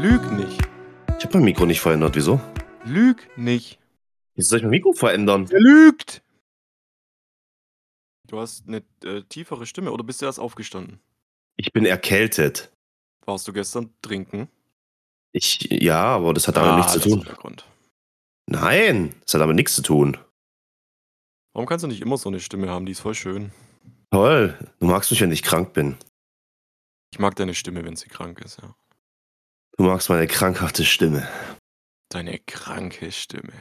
Lüg nicht. Ich habe mein Mikro nicht verändert. Wieso? Lüg nicht. Wieso soll ich mein Mikro verändern? Er lügt! Du hast eine äh, tiefere Stimme oder bist du erst aufgestanden? Ich bin erkältet. Warst du gestern trinken? Ich, ja, aber das hat damit nichts zu Ah, das ist tun. Nein, das hat damit nichts zu tun. Warum kannst du nicht immer so eine Stimme haben? Die ist voll schön. Toll. Du magst mich, wenn ich krank bin. Ich mag deine Stimme, wenn sie krank ist, ja. Du magst meine krankhafte Stimme. Deine kranke Stimme.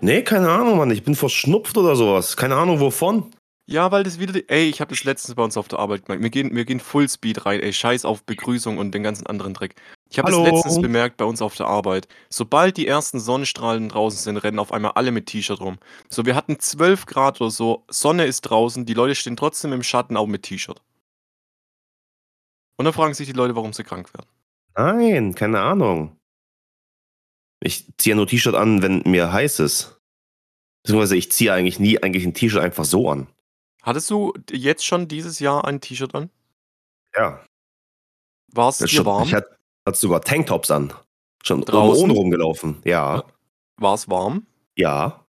Nee, keine Ahnung, Mann. Ich bin verschnupft oder sowas. Keine Ahnung wovon. Ja, weil das wieder. Ey, ich habe das letztens bei uns auf der Arbeit gemerkt. Wir gehen, wir gehen Fullspeed rein. Ey, scheiß auf Begrüßung und den ganzen anderen Dreck. Ich habe das letztens bemerkt bei uns auf der Arbeit. Sobald die ersten Sonnenstrahlen draußen sind, rennen auf einmal alle mit T-Shirt rum. So, wir hatten 12 Grad oder so. Sonne ist draußen. Die Leute stehen trotzdem im Schatten, auch mit T-Shirt. Und dann fragen sich die Leute, warum sie krank werden. Nein, keine Ahnung. Ich ziehe nur T-Shirt an, wenn mir heiß ist. Beziehungsweise ich ziehe eigentlich nie eigentlich ein T-Shirt einfach so an. Hattest du jetzt schon dieses Jahr ein T-Shirt an? Ja. War es Das dir schon, warm? Ich hatte, hatte sogar Tanktops an. Schon Draußen? ohne rumgelaufen. Ja. War es warm? Ja.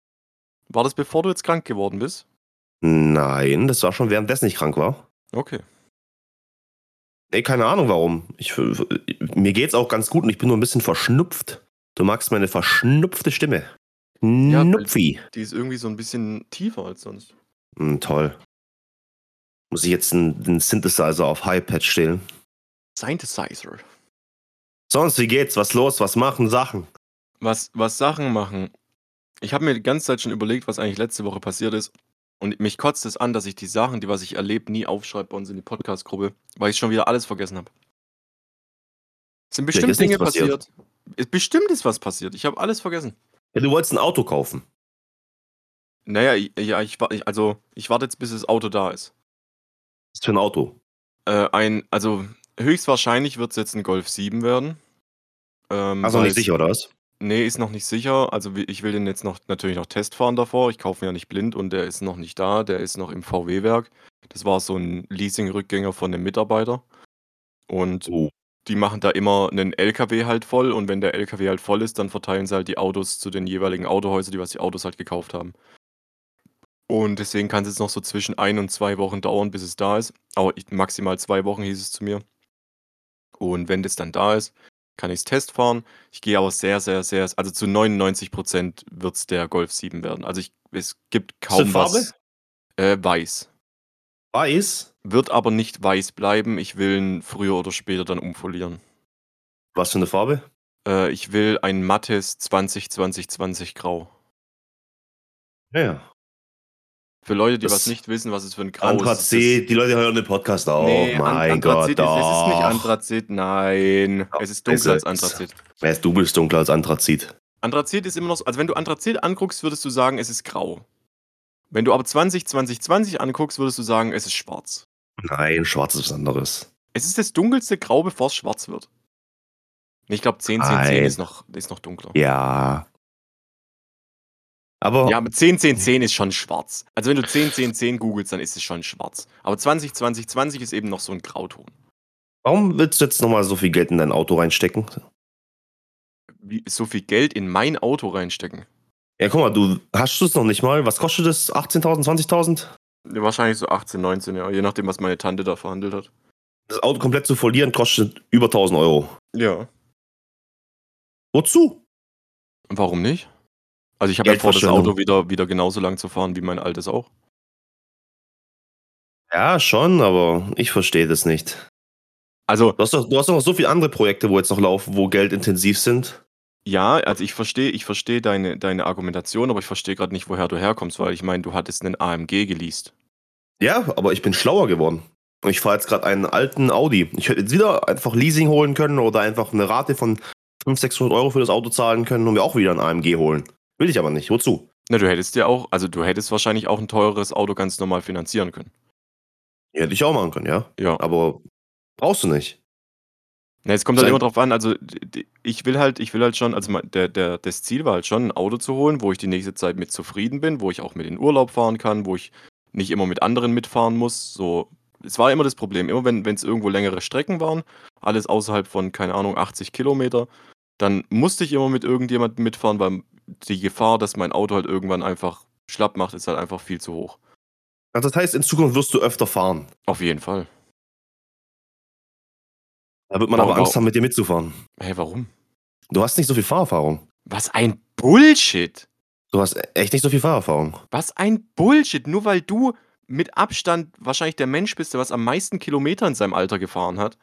War das bevor du jetzt krank geworden bist? Nein, das war schon währenddessen ich krank war. Okay. Nee, keine Ahnung warum. Ich, mir geht's auch ganz gut und ich bin nur ein bisschen verschnupft. Du magst meine verschnupfte Stimme. Ja, Nupfi. Die ist irgendwie so ein bisschen tiefer als sonst. Hm, toll. Muss ich jetzt einen, einen Synthesizer auf High-Patch stellen? Synthesizer. Sonst, wie geht's? Was los? Was machen Sachen? Was, was Sachen machen. Ich habe mir die ganze Zeit schon überlegt, was eigentlich letzte Woche passiert ist. Und mich kotzt es an, dass ich die Sachen, die was ich erlebe, nie aufschreibe bei uns in die Podcast-Gruppe, weil ich schon wieder alles vergessen habe. Es sind bestimmt ist nichts Dinge passiert. passiert. Es- Bestimmt ist was passiert. Ich habe alles vergessen. Ja, du wolltest ein Auto kaufen. Naja, ich- ja, ich, also ich warte jetzt, bis das Auto da ist. Was für ein Auto? Äh, ein, also höchstwahrscheinlich wird es jetzt ein Golf 7 werden. Ähm, Also nicht sicher, oder was? Nee, ist noch nicht sicher. Also ich will den jetzt noch natürlich noch Testfahren davor. Ich kaufe ihn ja nicht blind und der ist noch nicht da. Der ist noch im VW-Werk. Das war so ein Leasing-Rückgänger von einem Mitarbeiter. Und Oh. die machen da immer einen LKW halt voll und wenn der LKW halt voll ist, dann verteilen sie halt die Autos zu den jeweiligen Autohäusern, die was die Autos halt gekauft haben. Und deswegen kann es jetzt noch so zwischen ein und zwei Wochen dauern, bis es da ist. Aber ich, maximal zwei Wochen hieß es zu mir. Und wenn das dann da ist, kann ich es testfahren. Ich gehe aber sehr, sehr, sehr, also zu 99% wird es der Golf 7 werden. Also ich, es gibt kaum Farbe? was. Äh, weiß. Weiß? Wird aber nicht weiß bleiben. Ich will ihn früher oder später dann umfolieren. Was für eine Farbe? Äh, ich will ein mattes 20-20-20 Grau. Ja, ja. Für Leute, die Das was nicht wissen, was es für ein Grau ist. Anthrazit, die Leute hören den Podcast auch. Nee, mein An- Gott, Anthrazit ist, es ist nicht. Anthrazit, nein. Doch, es ist dunkler als es Anthrazit. Er ist, du bist dunkler als Anthrazit. Anthrazit ist immer noch so, also wenn du Anthrazit anguckst, würdest du sagen, es ist grau. Wenn du aber 20-20-20 anguckst, würdest du sagen, es ist schwarz. Nein, schwarz ist was anderes. Es ist das dunkelste Grau, bevor es schwarz wird. Ich glaube, 10-10-10 Nein. ist noch, ist noch dunkler. Ja. Aber Ja, aber 10-10-10 ist schon schwarz. Also wenn du 10-10-10 googelst, dann ist es schon schwarz. Aber 20-20-20 ist eben noch so ein Grauton. warum willst du jetzt nochmal so viel Geld in dein Auto reinstecken? Wie, so viel Geld in mein Auto reinstecken. Ja, guck mal, du hast es noch nicht mal. Was kostet das? 18.000, 20.000? Wahrscheinlich so 18, 19, ja. Je nachdem, was meine Tante da verhandelt hat. Das Auto komplett zu verlieren kostet über 1.000 Euro. Ja. Wozu? Warum nicht? Also ich habe ja vor, das. Auto wieder, wieder genauso lang zu fahren wie mein altes auch. Ja, schon, aber ich verstehe das nicht. Also Du hast, doch, du hast doch noch so viele andere Projekte, wo jetzt noch laufen, wo geldintensiv sind. ja, also ich verstehe, ich verstehe deine, deine Argumentation, aber ich verstehe gerade nicht, woher du herkommst, weil ich meine, du hattest einen AMG geleast. Ja, aber ich bin schlauer geworden. Und Ich fahre jetzt gerade einen alten Audi. Ich hätte jetzt wieder einfach Leasing holen können oder einfach eine Rate von 500, 600 Euro für das Auto zahlen können und mir auch wieder ein AMG holen. Will ich aber nicht. Wozu? Na, du hättest ja auch, also du hättest wahrscheinlich auch ein teureres Auto ganz normal finanzieren können. Hätte ich auch machen können, ja. Ja. Aber brauchst du nicht. Na, es kommt halt immer drauf an, also ich will halt, ich will halt schon, also der, der, das Ziel war halt schon, ein Auto zu holen, wo ich die nächste Zeit mit zufrieden bin, wo ich auch mit in Urlaub fahren kann, wo ich nicht immer mit anderen mitfahren muss, so Es war immer das Problem. Immer wenn es irgendwo längere Strecken waren, alles außerhalb von, keine Ahnung, 80 Kilometer, dann musste ich immer mit irgendjemandem mitfahren, weil die Gefahr, dass mein Auto halt irgendwann einfach schlapp macht, ist halt einfach viel zu hoch. Also das heißt, in Zukunft wirst du öfter fahren. Auf jeden Fall. Da wird man Warum- aber Angst warum- haben, mit dir mitzufahren. Hey, warum? Du hast nicht so viel Fahrerfahrung. Was ein Bullshit! Du hast echt nicht so viel Fahrerfahrung. Was ein Bullshit! Nur weil du mit Abstand wahrscheinlich der Mensch bist, der was am meisten Kilometer in seinem Alter gefahren hat.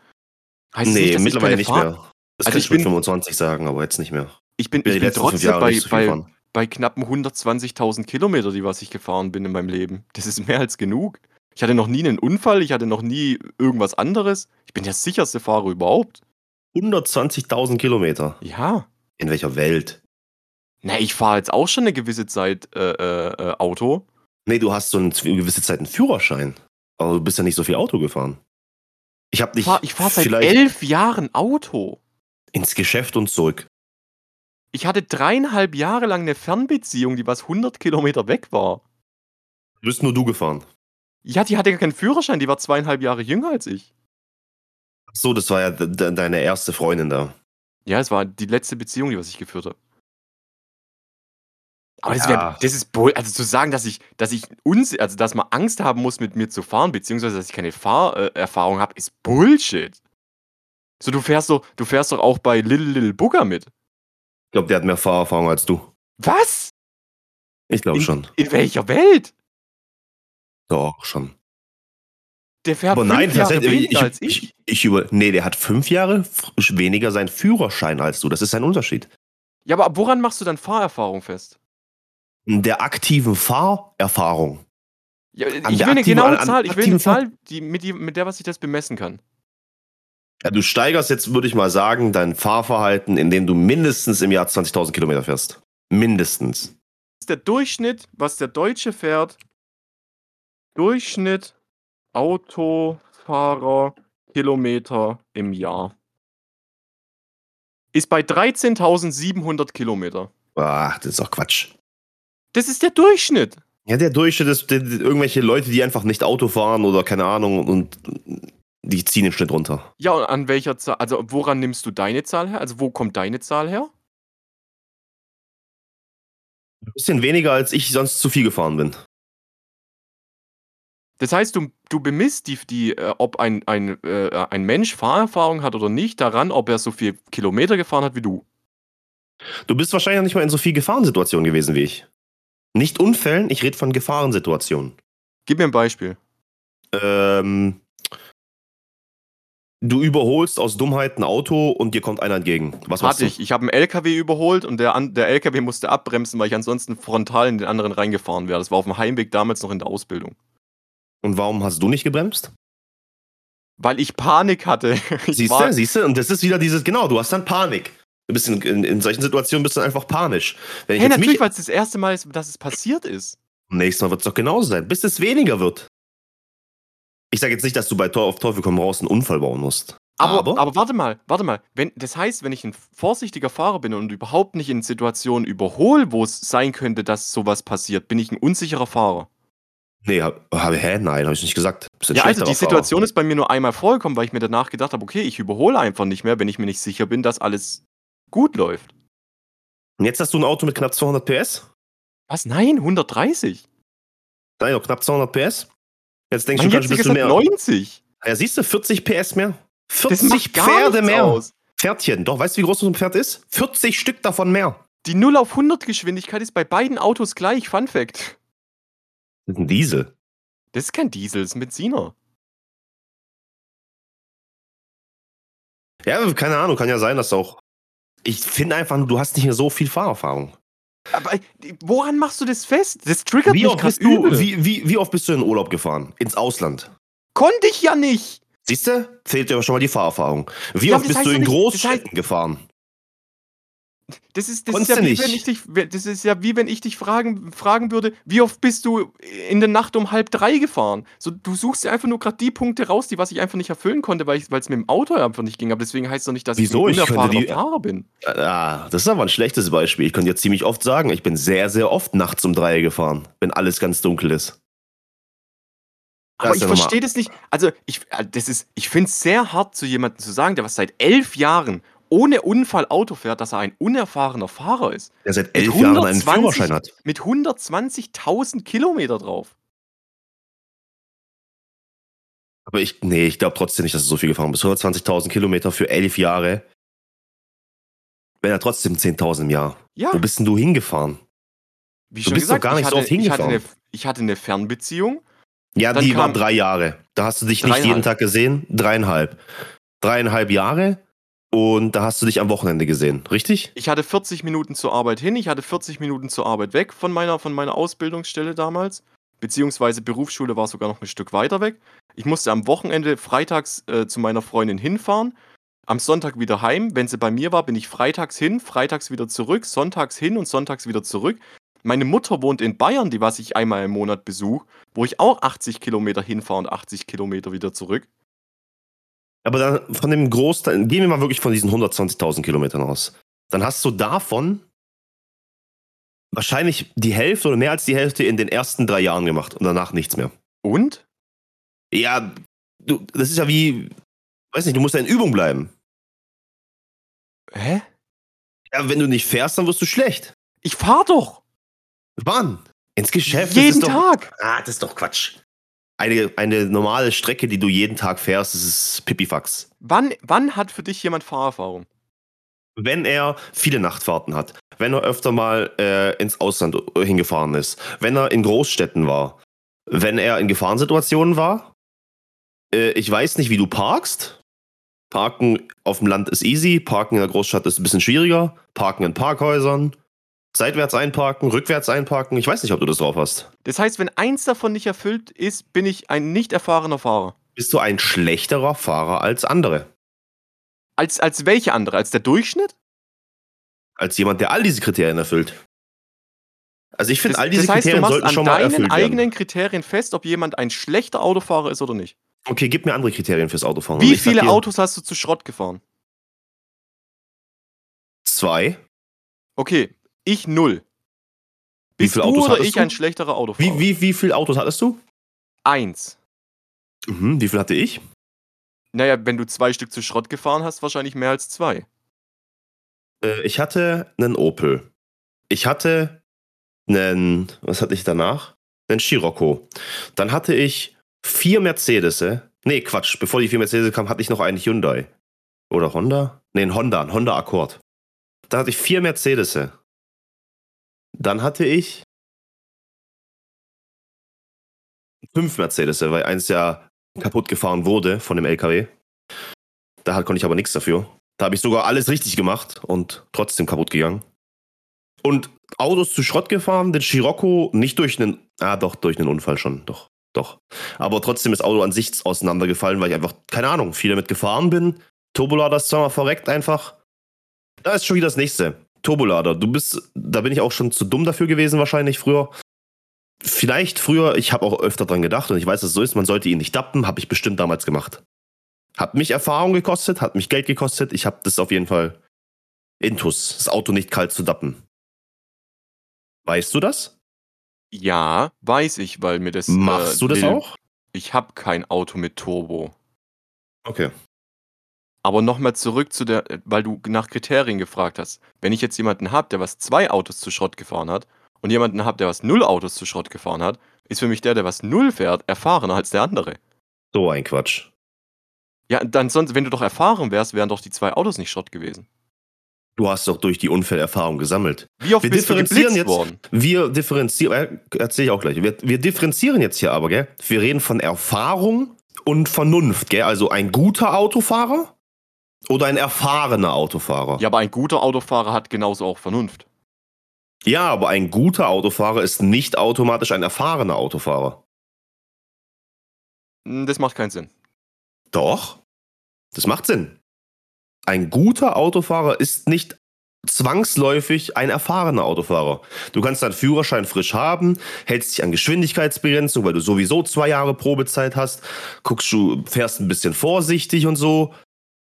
Heißt nee, nicht, mittlerweile nicht Fahr- mehr. Das Also kann ich mit bin- 25 sagen, aber jetzt nicht mehr. Ich bin, Ich bin trotzdem bei, nicht so bei, bei knappen 120.000 Kilometer, die was ich gefahren bin in meinem Leben. Das ist mehr als genug. Ich hatte noch nie einen Unfall, ich hatte noch nie irgendwas anderes. Ich bin der sicherste Fahrer überhaupt. 120.000 Kilometer. Ja. In welcher Welt? Na, ich fahre jetzt auch schon eine gewisse Zeit äh, äh, äh, Auto. Nee, du hast so eine gewisse Zeit einen Führerschein. Aber du bist ja nicht so viel Auto gefahren. Ich habe dich fahre ich fahr seit elf Jahren Auto. Ins Geschäft und zurück. Ich hatte dreieinhalb Jahre lang eine Fernbeziehung, die was 100 Kilometer weg war. Du bist nur du gefahren. Ja, die hatte gar keinen Führerschein, die war zweieinhalb Jahre jünger als ich. Ach so, das war ja de de deine erste Freundin da. Ja, es war die letzte Beziehung, die was ich geführt habe. Aber das, Ja. wär, das ist Bull. Also zu sagen, dass ich, dass ich uns, also dass man Angst haben muss, mit mir zu fahren, beziehungsweise dass ich keine Fahrerfahrung habe, ist Bullshit. So, du fährst doch, du fährst doch auch bei Little Little Booger mit. Ich glaube, der hat mehr Fahrerfahrung als du. Was? Ich glaube schon. In welcher Welt? Doch, schon. Der fährt Aber fünf nein, Jahre tatsächlich, weniger ich, als ich. ich, ich über. Nee, der hat fünf Jahre weniger seinen Führerschein als du. Das ist ein Unterschied. Ja, aber woran machst du dann Fahrerfahrung fest? Der aktiven Fahrerfahrung. Ja, ich will eine genaue Zahl, ich will eine Zahl, die, mit, die, mit der was ich das bemessen kann. Ja, du steigerst jetzt, würde ich mal sagen, dein Fahrverhalten, indem du mindestens im Jahr 20.000 Kilometer fährst. Mindestens. Das ist der Durchschnitt, was der Deutsche fährt. Durchschnitt Autofahrer Kilometer im Jahr. Ist bei 13.700 Kilometer. Ach, das ist doch Quatsch. Das ist der Durchschnitt. Ja, der Durchschnitt ist die, die, irgendwelche Leute, die einfach nicht Auto fahren oder keine Ahnung und die ziehen den Schnitt runter. Ja, und an welcher Zahl, also woran nimmst du deine Zahl her? Also wo kommt deine Zahl her? Ein bisschen weniger, als ich sonst zu viel gefahren bin. Das heißt, du, du bemisst die, die äh, ob ein, ein, äh, ein Mensch Fahrerfahrung hat oder nicht, daran, ob er so viel Kilometer gefahren hat wie du. Du bist wahrscheinlich noch nicht mal in so viel Gefahrensituationen gewesen wie ich. Nicht Unfällen, ich rede von Gefahrensituationen. Gib mir ein Beispiel. Ähm, du überholst aus Dummheit ein Auto und dir kommt einer entgegen. Was Hatte ich. Ich habe einen LKW überholt und der, der LKW musste abbremsen, weil ich ansonsten frontal in den anderen reingefahren wäre. Das war auf dem Heimweg damals noch in der Ausbildung. Und warum hast du nicht gebremst? Weil ich Panik hatte. Ich Siehst du, siehst du? Und das ist wieder dieses, genau, du hast dann Panik. Du bist in, in, in solchen Situationen bist du einfach panisch. Wenn ich Hey, natürlich, mich, weil es das erste Mal ist, dass es passiert ist. nächstes Mal wird es doch genauso sein, bis es weniger wird. Ich sage jetzt nicht, dass du bei Tor auf Teufel komm raus einen Unfall bauen musst. Aber, aber, warte mal, warte mal. Wenn, das heißt, wenn ich ein vorsichtiger Fahrer bin und überhaupt nicht in Situationen überhole, wo es sein könnte, dass sowas passiert, bin ich ein unsicherer Fahrer. nee, hab, hab, hä? Nein, habe ich nicht gesagt. Ja, also die Situation ist bei mir nur einmal vorgekommen, weil ich mir danach gedacht habe, okay, ich überhole einfach nicht mehr, wenn ich mir nicht sicher bin, dass alles gut läuft. Fahrer. Und jetzt hast du ein Auto mit knapp 200 PS? Was? Nein, 130. Nein, noch knapp 200 PS? Jetzt denkst Mein du, du kannst ein bisschen mehr. 90. Ja, siehst du, 40 PS mehr? Das 40 macht gar Pferde mehr. aus. Pferdchen. Doch, weißt du, wie groß so ein Pferd ist? 40 Stück davon mehr. Die 0 auf 100 Geschwindigkeit ist bei beiden Autos gleich. Fun Fact. Das ist ein Diesel. Das ist kein Diesel, das ist ein Benziner. Ja, keine Ahnung, kann ja sein, dass auch. Ich finde einfach, du hast nicht mehr so viel Fahrerfahrung. Aber äh, woran machst du das fest? Das triggert Wie mich oft, bist du, wie, wie, wie oft bist du in Urlaub gefahren? Ins Ausland? Konnte ich ja nicht. Siehst du? Fehlt dir aber schon mal die Fahrerfahrung. Wie Ja, oft bist du in nicht- das Großstädten gefahren? Das ist, das ist ja wie nicht. wenn ich dich, das ist ja wie wenn ich dich fragen, fragen würde, wie oft bist du in der Nacht um halb drei gefahren? So, du suchst dir einfach nur gerade die Punkte raus, die was ich einfach nicht erfüllen konnte, weil es mit dem Auto einfach nicht ging. Aber deswegen heißt es doch nicht, dass Wieso? ich ein unerfahrener die- Fahrer bin. Ah, das ist aber ein schlechtes Beispiel. Ich könnte jetzt ziemlich oft sagen, ich bin sehr, sehr oft nachts um drei gefahren, wenn alles ganz dunkel ist. Aber ich verstehe das nicht. Also, ich, äh, ich finde es sehr hart, zu jemandem zu sagen, der was seit elf Jahren ohne Unfall Auto fährt, dass er ein unerfahrener Fahrer ist. Der seit elf Jahren einen Führerschein hat. Mit 120.000 Kilometer drauf. Aber ich, nee, ich glaube trotzdem nicht, dass du so viel gefahren bist. 120.000 Kilometer für elf Jahre. Wäre ja trotzdem 10.000 im Jahr. Ja. Wo bist denn du hingefahren? Wie schon du bist gesagt, doch gar nicht hatte, so oft hingefahren. Ich hatte, eine, ich hatte eine Fernbeziehung. Ja, die war drei Jahre. Da hast du dich nicht jeden Tag gesehen. Dreieinhalb. Dreieinhalb Jahre. Und da hast du dich am Wochenende gesehen, richtig? Ich hatte 40 Minuten zur Arbeit hin, ich hatte 40 Minuten zur Arbeit weg von meiner, von meiner Ausbildungsstelle damals. Beziehungsweise Berufsschule war sogar noch ein Stück weiter weg. Ich musste am Wochenende freitags äh, zu meiner Freundin hinfahren, am Sonntag wieder heim. Wenn sie bei mir war, bin ich freitags hin, freitags wieder zurück, sonntags hin und sonntags wieder zurück. Meine Mutter wohnt in Bayern, die was ich einmal im Monat besuche, wo ich auch 80 Kilometer hinfahre und 80 Kilometer wieder zurück. Aber dann von dem Großteil, gehen wir mal wirklich von diesen 120.000 Kilometern aus. Dann hast du davon wahrscheinlich die Hälfte oder mehr als die Hälfte in den ersten drei Jahren gemacht und danach nichts mehr. Und? Ja, du, das ist ja wie, weiß nicht, du musst ja in Übung bleiben. Hä? Ja, wenn du nicht fährst, dann wirst du schlecht. Ich fahr doch. Wann? Ins Geschäft? Jeden Tag. ah, das ist doch Quatsch. Eine, eine normale Strecke, die du jeden Tag fährst, das ist Pipifax. Wann, wann hat für dich jemand Fahrerfahrung? Wenn er viele Nachtfahrten hat, wenn er öfter mal äh, ins Ausland hingefahren ist, wenn er in Großstädten war, wenn er in Gefahrensituationen war. Äh, ich weiß nicht, wie du parkst. Parken auf dem Land ist easy, Parken in der Großstadt ist ein bisschen schwieriger. Parken in Parkhäusern, seitwärts einparken, rückwärts einparken. Ich weiß nicht, ob du das drauf hast. Das heißt, wenn eins davon nicht erfüllt ist, bin ich ein nicht erfahrener Fahrer. Bist du ein schlechterer Fahrer als andere? Als, als welche andere? Als der Durchschnitt? Als jemand, der all diese Kriterien erfüllt. Also ich finde, all diese das heißt, Kriterien sollten schon mal erfüllt werden. an deinen eigenen Kriterien fest, ob jemand ein schlechter Autofahrer ist oder nicht. Okay, gib mir andere Kriterien fürs Autofahren. Wie viele Autos hast du zu Schrott gefahren? Zwei. Okay, ich null. Bist wie viele Autos oder ich du? ein schlechterer Autofahrer? Wie, wie, wie viele Autos hattest du? Eins. Mhm, wie viel hatte ich? Naja, wenn du zwei Stück zu Schrott gefahren hast, wahrscheinlich mehr als zwei. Äh, ich hatte einen Opel. Ich hatte einen, was hatte ich danach? Einen Scirocco. Dann hatte ich vier Mercedes. Nee, Quatsch. Bevor die vier Mercedes kamen, hatte ich noch einen Hyundai. Oder Honda? Nee, ein Honda, ein Honda Accord. Dann hatte ich vier Mercedes. Dann hatte ich fünf Mercedes, weil eins ja kaputt gefahren wurde von dem LKW. Da konnte ich aber nichts dafür. Da habe ich sogar alles richtig gemacht und trotzdem kaputt gegangen. Und Autos zu Schrott gefahren, den Scirocco nicht durch einen, ah doch, durch einen Unfall schon, doch, doch. Aber trotzdem ist Auto an sich auseinandergefallen, weil ich einfach, keine Ahnung, viel damit gefahren bin. Turbolader ist zweimal verreckt einfach. Da ist schon wieder das nächste. Turbolader, du bist, da bin ich auch schon zu dumm dafür gewesen wahrscheinlich früher. Vielleicht früher, ich habe auch öfter dran gedacht und ich weiß, dass es so ist, man sollte ihn nicht dappen, habe ich bestimmt damals gemacht. Hat mich Erfahrung gekostet, hat mich Geld gekostet. Ich habe das auf jeden Fall Intus, das Auto nicht kalt zu dappen. Weißt du das? Ja, weiß ich, weil mir das. Machst äh, du das will. auch? Ich habe kein Auto mit Turbo. Okay. Aber nochmal zurück zu der, weil du nach Kriterien gefragt hast. Wenn ich jetzt jemanden habe, der was zwei Autos zu Schrott gefahren hat und jemanden habe, der was null Autos zu Schrott gefahren hat, ist für mich der, der was null fährt, erfahrener als der andere. So ein Quatsch. Ja, dann sonst, wenn du doch erfahren wärst, wären doch die zwei Autos nicht Schrott gewesen. Du hast doch durch die Unfallerfahrung gesammelt. Wie oft wir bist differenzieren jetzt, worden? Wir differenzieren, äh, erzähle ich auch gleich. Wir, wir, differenzieren jetzt hier aber, gell? Wir reden von Erfahrung und Vernunft, gell? Also ein guter Autofahrer oder ein erfahrener Autofahrer. Ja, aber ein guter Autofahrer hat genauso auch Vernunft. Ja, aber ein guter Autofahrer ist nicht automatisch ein erfahrener Autofahrer. Hm, das macht keinen Sinn. Doch, das macht Sinn. Ein guter Autofahrer ist nicht zwangsläufig ein erfahrener Autofahrer. Du kannst deinen Führerschein frisch haben, hältst dich an Geschwindigkeitsbegrenzung, weil du sowieso zwei Jahre Probezeit hast, guckst du, fährst ein bisschen vorsichtig und so.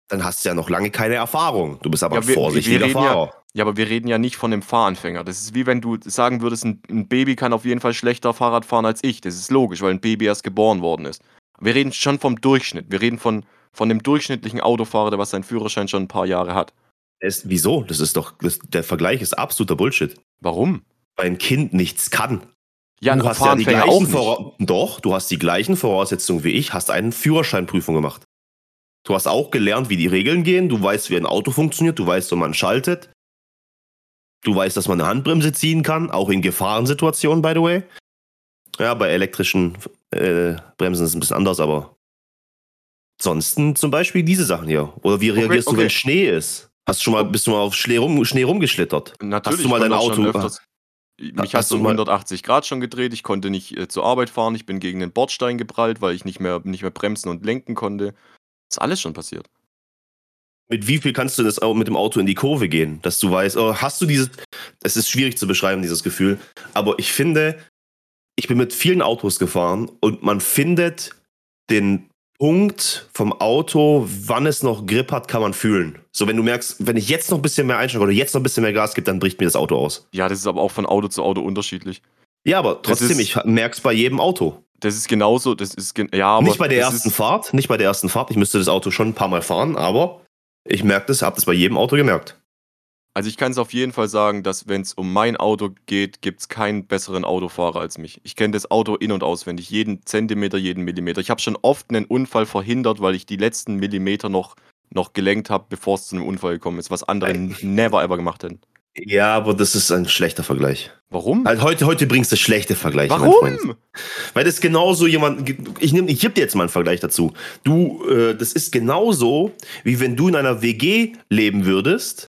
Dann hast du ja noch lange keine Erfahrung. Du bist aber Ja, ein vorsichtiger reden ja- Fahrer. Ja, aber wir reden ja nicht von einem Fahranfänger. Das ist wie wenn du sagen würdest, ein, ein Baby kann auf jeden Fall schlechter Fahrrad fahren als ich. Das ist logisch, weil ein Baby erst geboren worden ist. Wir reden schon vom Durchschnitt. Wir reden von, von dem durchschnittlichen Autofahrer, der was seinen Führerschein schon ein paar Jahre hat. Es, wieso? Das ist doch, das, der Vergleich ist absoluter Bullshit. Warum? Weil ein Kind nichts kann. Ja, du hast ja die gleichen nicht. Vora Doch, du hast die gleichen Voraussetzungen wie ich, hast eine Führerscheinprüfung gemacht. Du hast auch gelernt, wie die Regeln gehen, du weißt, wie ein Auto funktioniert, du weißt, wo man schaltet. Du weißt, dass man eine Handbremse ziehen kann, auch in Gefahrensituationen, by the way. Ja, bei elektrischen äh, Bremsen ist es ein bisschen anders, aber ansonsten zum Beispiel diese Sachen hier. Oder wie reagierst du, okay. wenn Schnee ist? Hast du schon mal, bist du mal auf Schnee, rum, Schnee rumgeschlittert? Natürlich. Hast du mal dein Auto- öfters- Mich Hast du um mal- 180 Grad schon gedreht. Ich konnte nicht äh, zur Arbeit fahren. Ich bin gegen den Bordstein geprallt, weil ich nicht mehr, nicht mehr bremsen und lenken konnte. Ist alles schon passiert. Mit wie viel kannst du das auch mit dem Auto in die Kurve gehen, dass du weißt, oh, hast du dieses, es ist schwierig zu beschreiben, dieses Gefühl, aber ich finde, ich bin mit vielen Autos gefahren und man findet den Punkt vom Auto, wann es noch Grip hat, kann man fühlen. So, wenn du merkst, wenn ich jetzt noch ein bisschen mehr einsteige oder jetzt noch ein bisschen mehr Gas gebe, dann bricht mir das Auto aus. Ja, das ist aber auch von Auto zu Auto unterschiedlich. Ja, aber trotzdem, ich merk's bei jedem Auto. Das ist genauso, das ist ja, aber nicht bei der ersten ist, Fahrt, nicht bei der ersten Fahrt. Ich müsste das Auto schon ein paar Mal fahren, aber ich merke das, habe das bei jedem Auto gemerkt. Also ich kann es auf jeden Fall sagen, dass wenn es um mein Auto geht, gibt es keinen besseren Autofahrer als mich. Ich kenne das Auto in- und auswendig, jeden Zentimeter, jeden Millimeter. Ich habe schon oft einen Unfall verhindert, weil ich die letzten Millimeter noch, noch gelenkt habe, bevor es zu einem Unfall gekommen ist, was andere never ever gemacht hätten. Ja, aber das ist ein schlechter Vergleich. Warum? Halt heute, heute bringst du schlechte Vergleiche. Warum? Weil das genauso jemand. Ich nehme, ich gebe dir jetzt mal einen Vergleich dazu. Du, äh, das ist genauso, wie wenn du in einer WG leben würdest.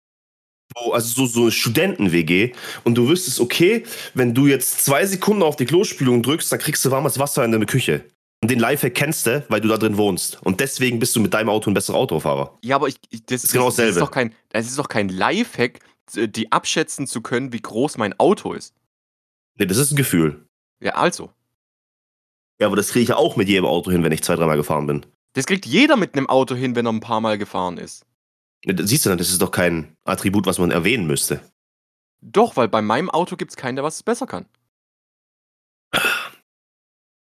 Wo, also so, so eine Studenten-WG. Und du wüsstest, okay, wenn du jetzt zwei Sekunden auf die Klospülung drückst, dann kriegst du warmes Wasser in deine Küche. Und den Lifehack kennst du, weil du da drin wohnst. Und deswegen bist du mit deinem Auto ein besserer Autofahrer. Ja, aber ich, ich, das, Ist genau das, das, ist dasselbe. doch kein, das ist doch kein Lifehack, die abschätzen zu können, wie groß mein Auto ist. Nee, das ist ein Gefühl. Ja, also. Ja, aber das kriege ich ja auch mit jedem Auto hin, wenn ich zwei, dreimal gefahren bin. Das kriegt jeder mit einem Auto hin, wenn er ein paar Mal gefahren ist. Siehst du dann, das ist doch kein Attribut, was man erwähnen müsste. Doch, weil bei meinem Auto gibt es keinen, der was besser kann.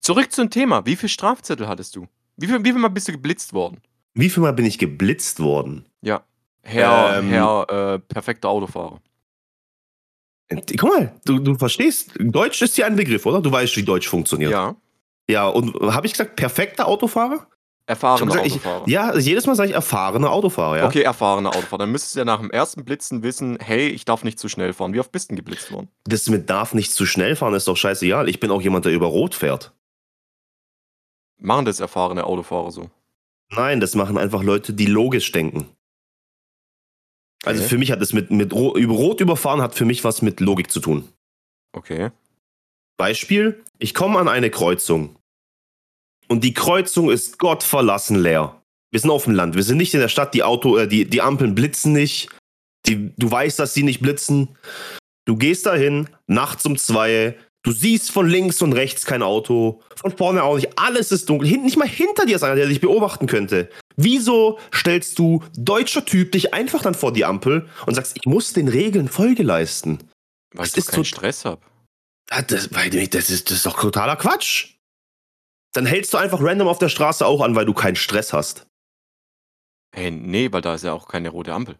Zurück zum Thema. Wie viel Strafzettel hattest du? Wie viel, wie viel Mal bist du geblitzt worden? Wie viel Mal bin ich geblitzt worden? Ja. Herr, Ähm. Herr äh, perfekter Autofahrer. Guck mal, du, du verstehst, Deutsch ist dir ein Begriff, oder? Du weißt, wie Deutsch funktioniert. Ja. Ja, und habe ich gesagt, perfekter Autofahrer? Erfahrener Ich Autofahrer. Ja, also jedes Mal sage ich erfahrener Autofahrer, ja. Okay, erfahrener Autofahrer. Dann müsstest du ja nach dem ersten Blitzen wissen, hey, ich darf nicht zu schnell fahren. Wie oft bist du denn geblitzt worden? Das mit darf nicht zu schnell fahren, ist doch scheißegal. Ich bin auch jemand, der über Rot fährt. Machen das erfahrene Autofahrer so? Nein, das machen einfach Leute, die logisch denken. Also für mich hat es mit, mit über Rot überfahren hat für mich was mit Logik zu tun. Okay. Beispiel, ich komme an eine Kreuzung. Und die Kreuzung ist gottverlassen leer. Wir sind auf dem Land, wir sind nicht in der Stadt, die Auto, äh, die, die Ampeln blitzen nicht. Die, du weißt, dass sie nicht blitzen. Du gehst dahin, nachts um zwei, du siehst von links und rechts kein Auto, von vorne auch nicht, alles ist dunkel. Hinten, nicht mal hinter dir ist einer, der dich beobachten könnte. Wieso stellst du, deutscher Typ, dich einfach dann vor die Ampel und sagst, ich muss den Regeln Folge leisten? Weil Das ich ist keinen so- Stress hab. Das, weil das, ist, das ist doch totaler Quatsch. Dann hältst du einfach random auf der Straße auch an, weil du keinen Stress hast. Hey, nee, weil da ist ja auch keine rote Ampel.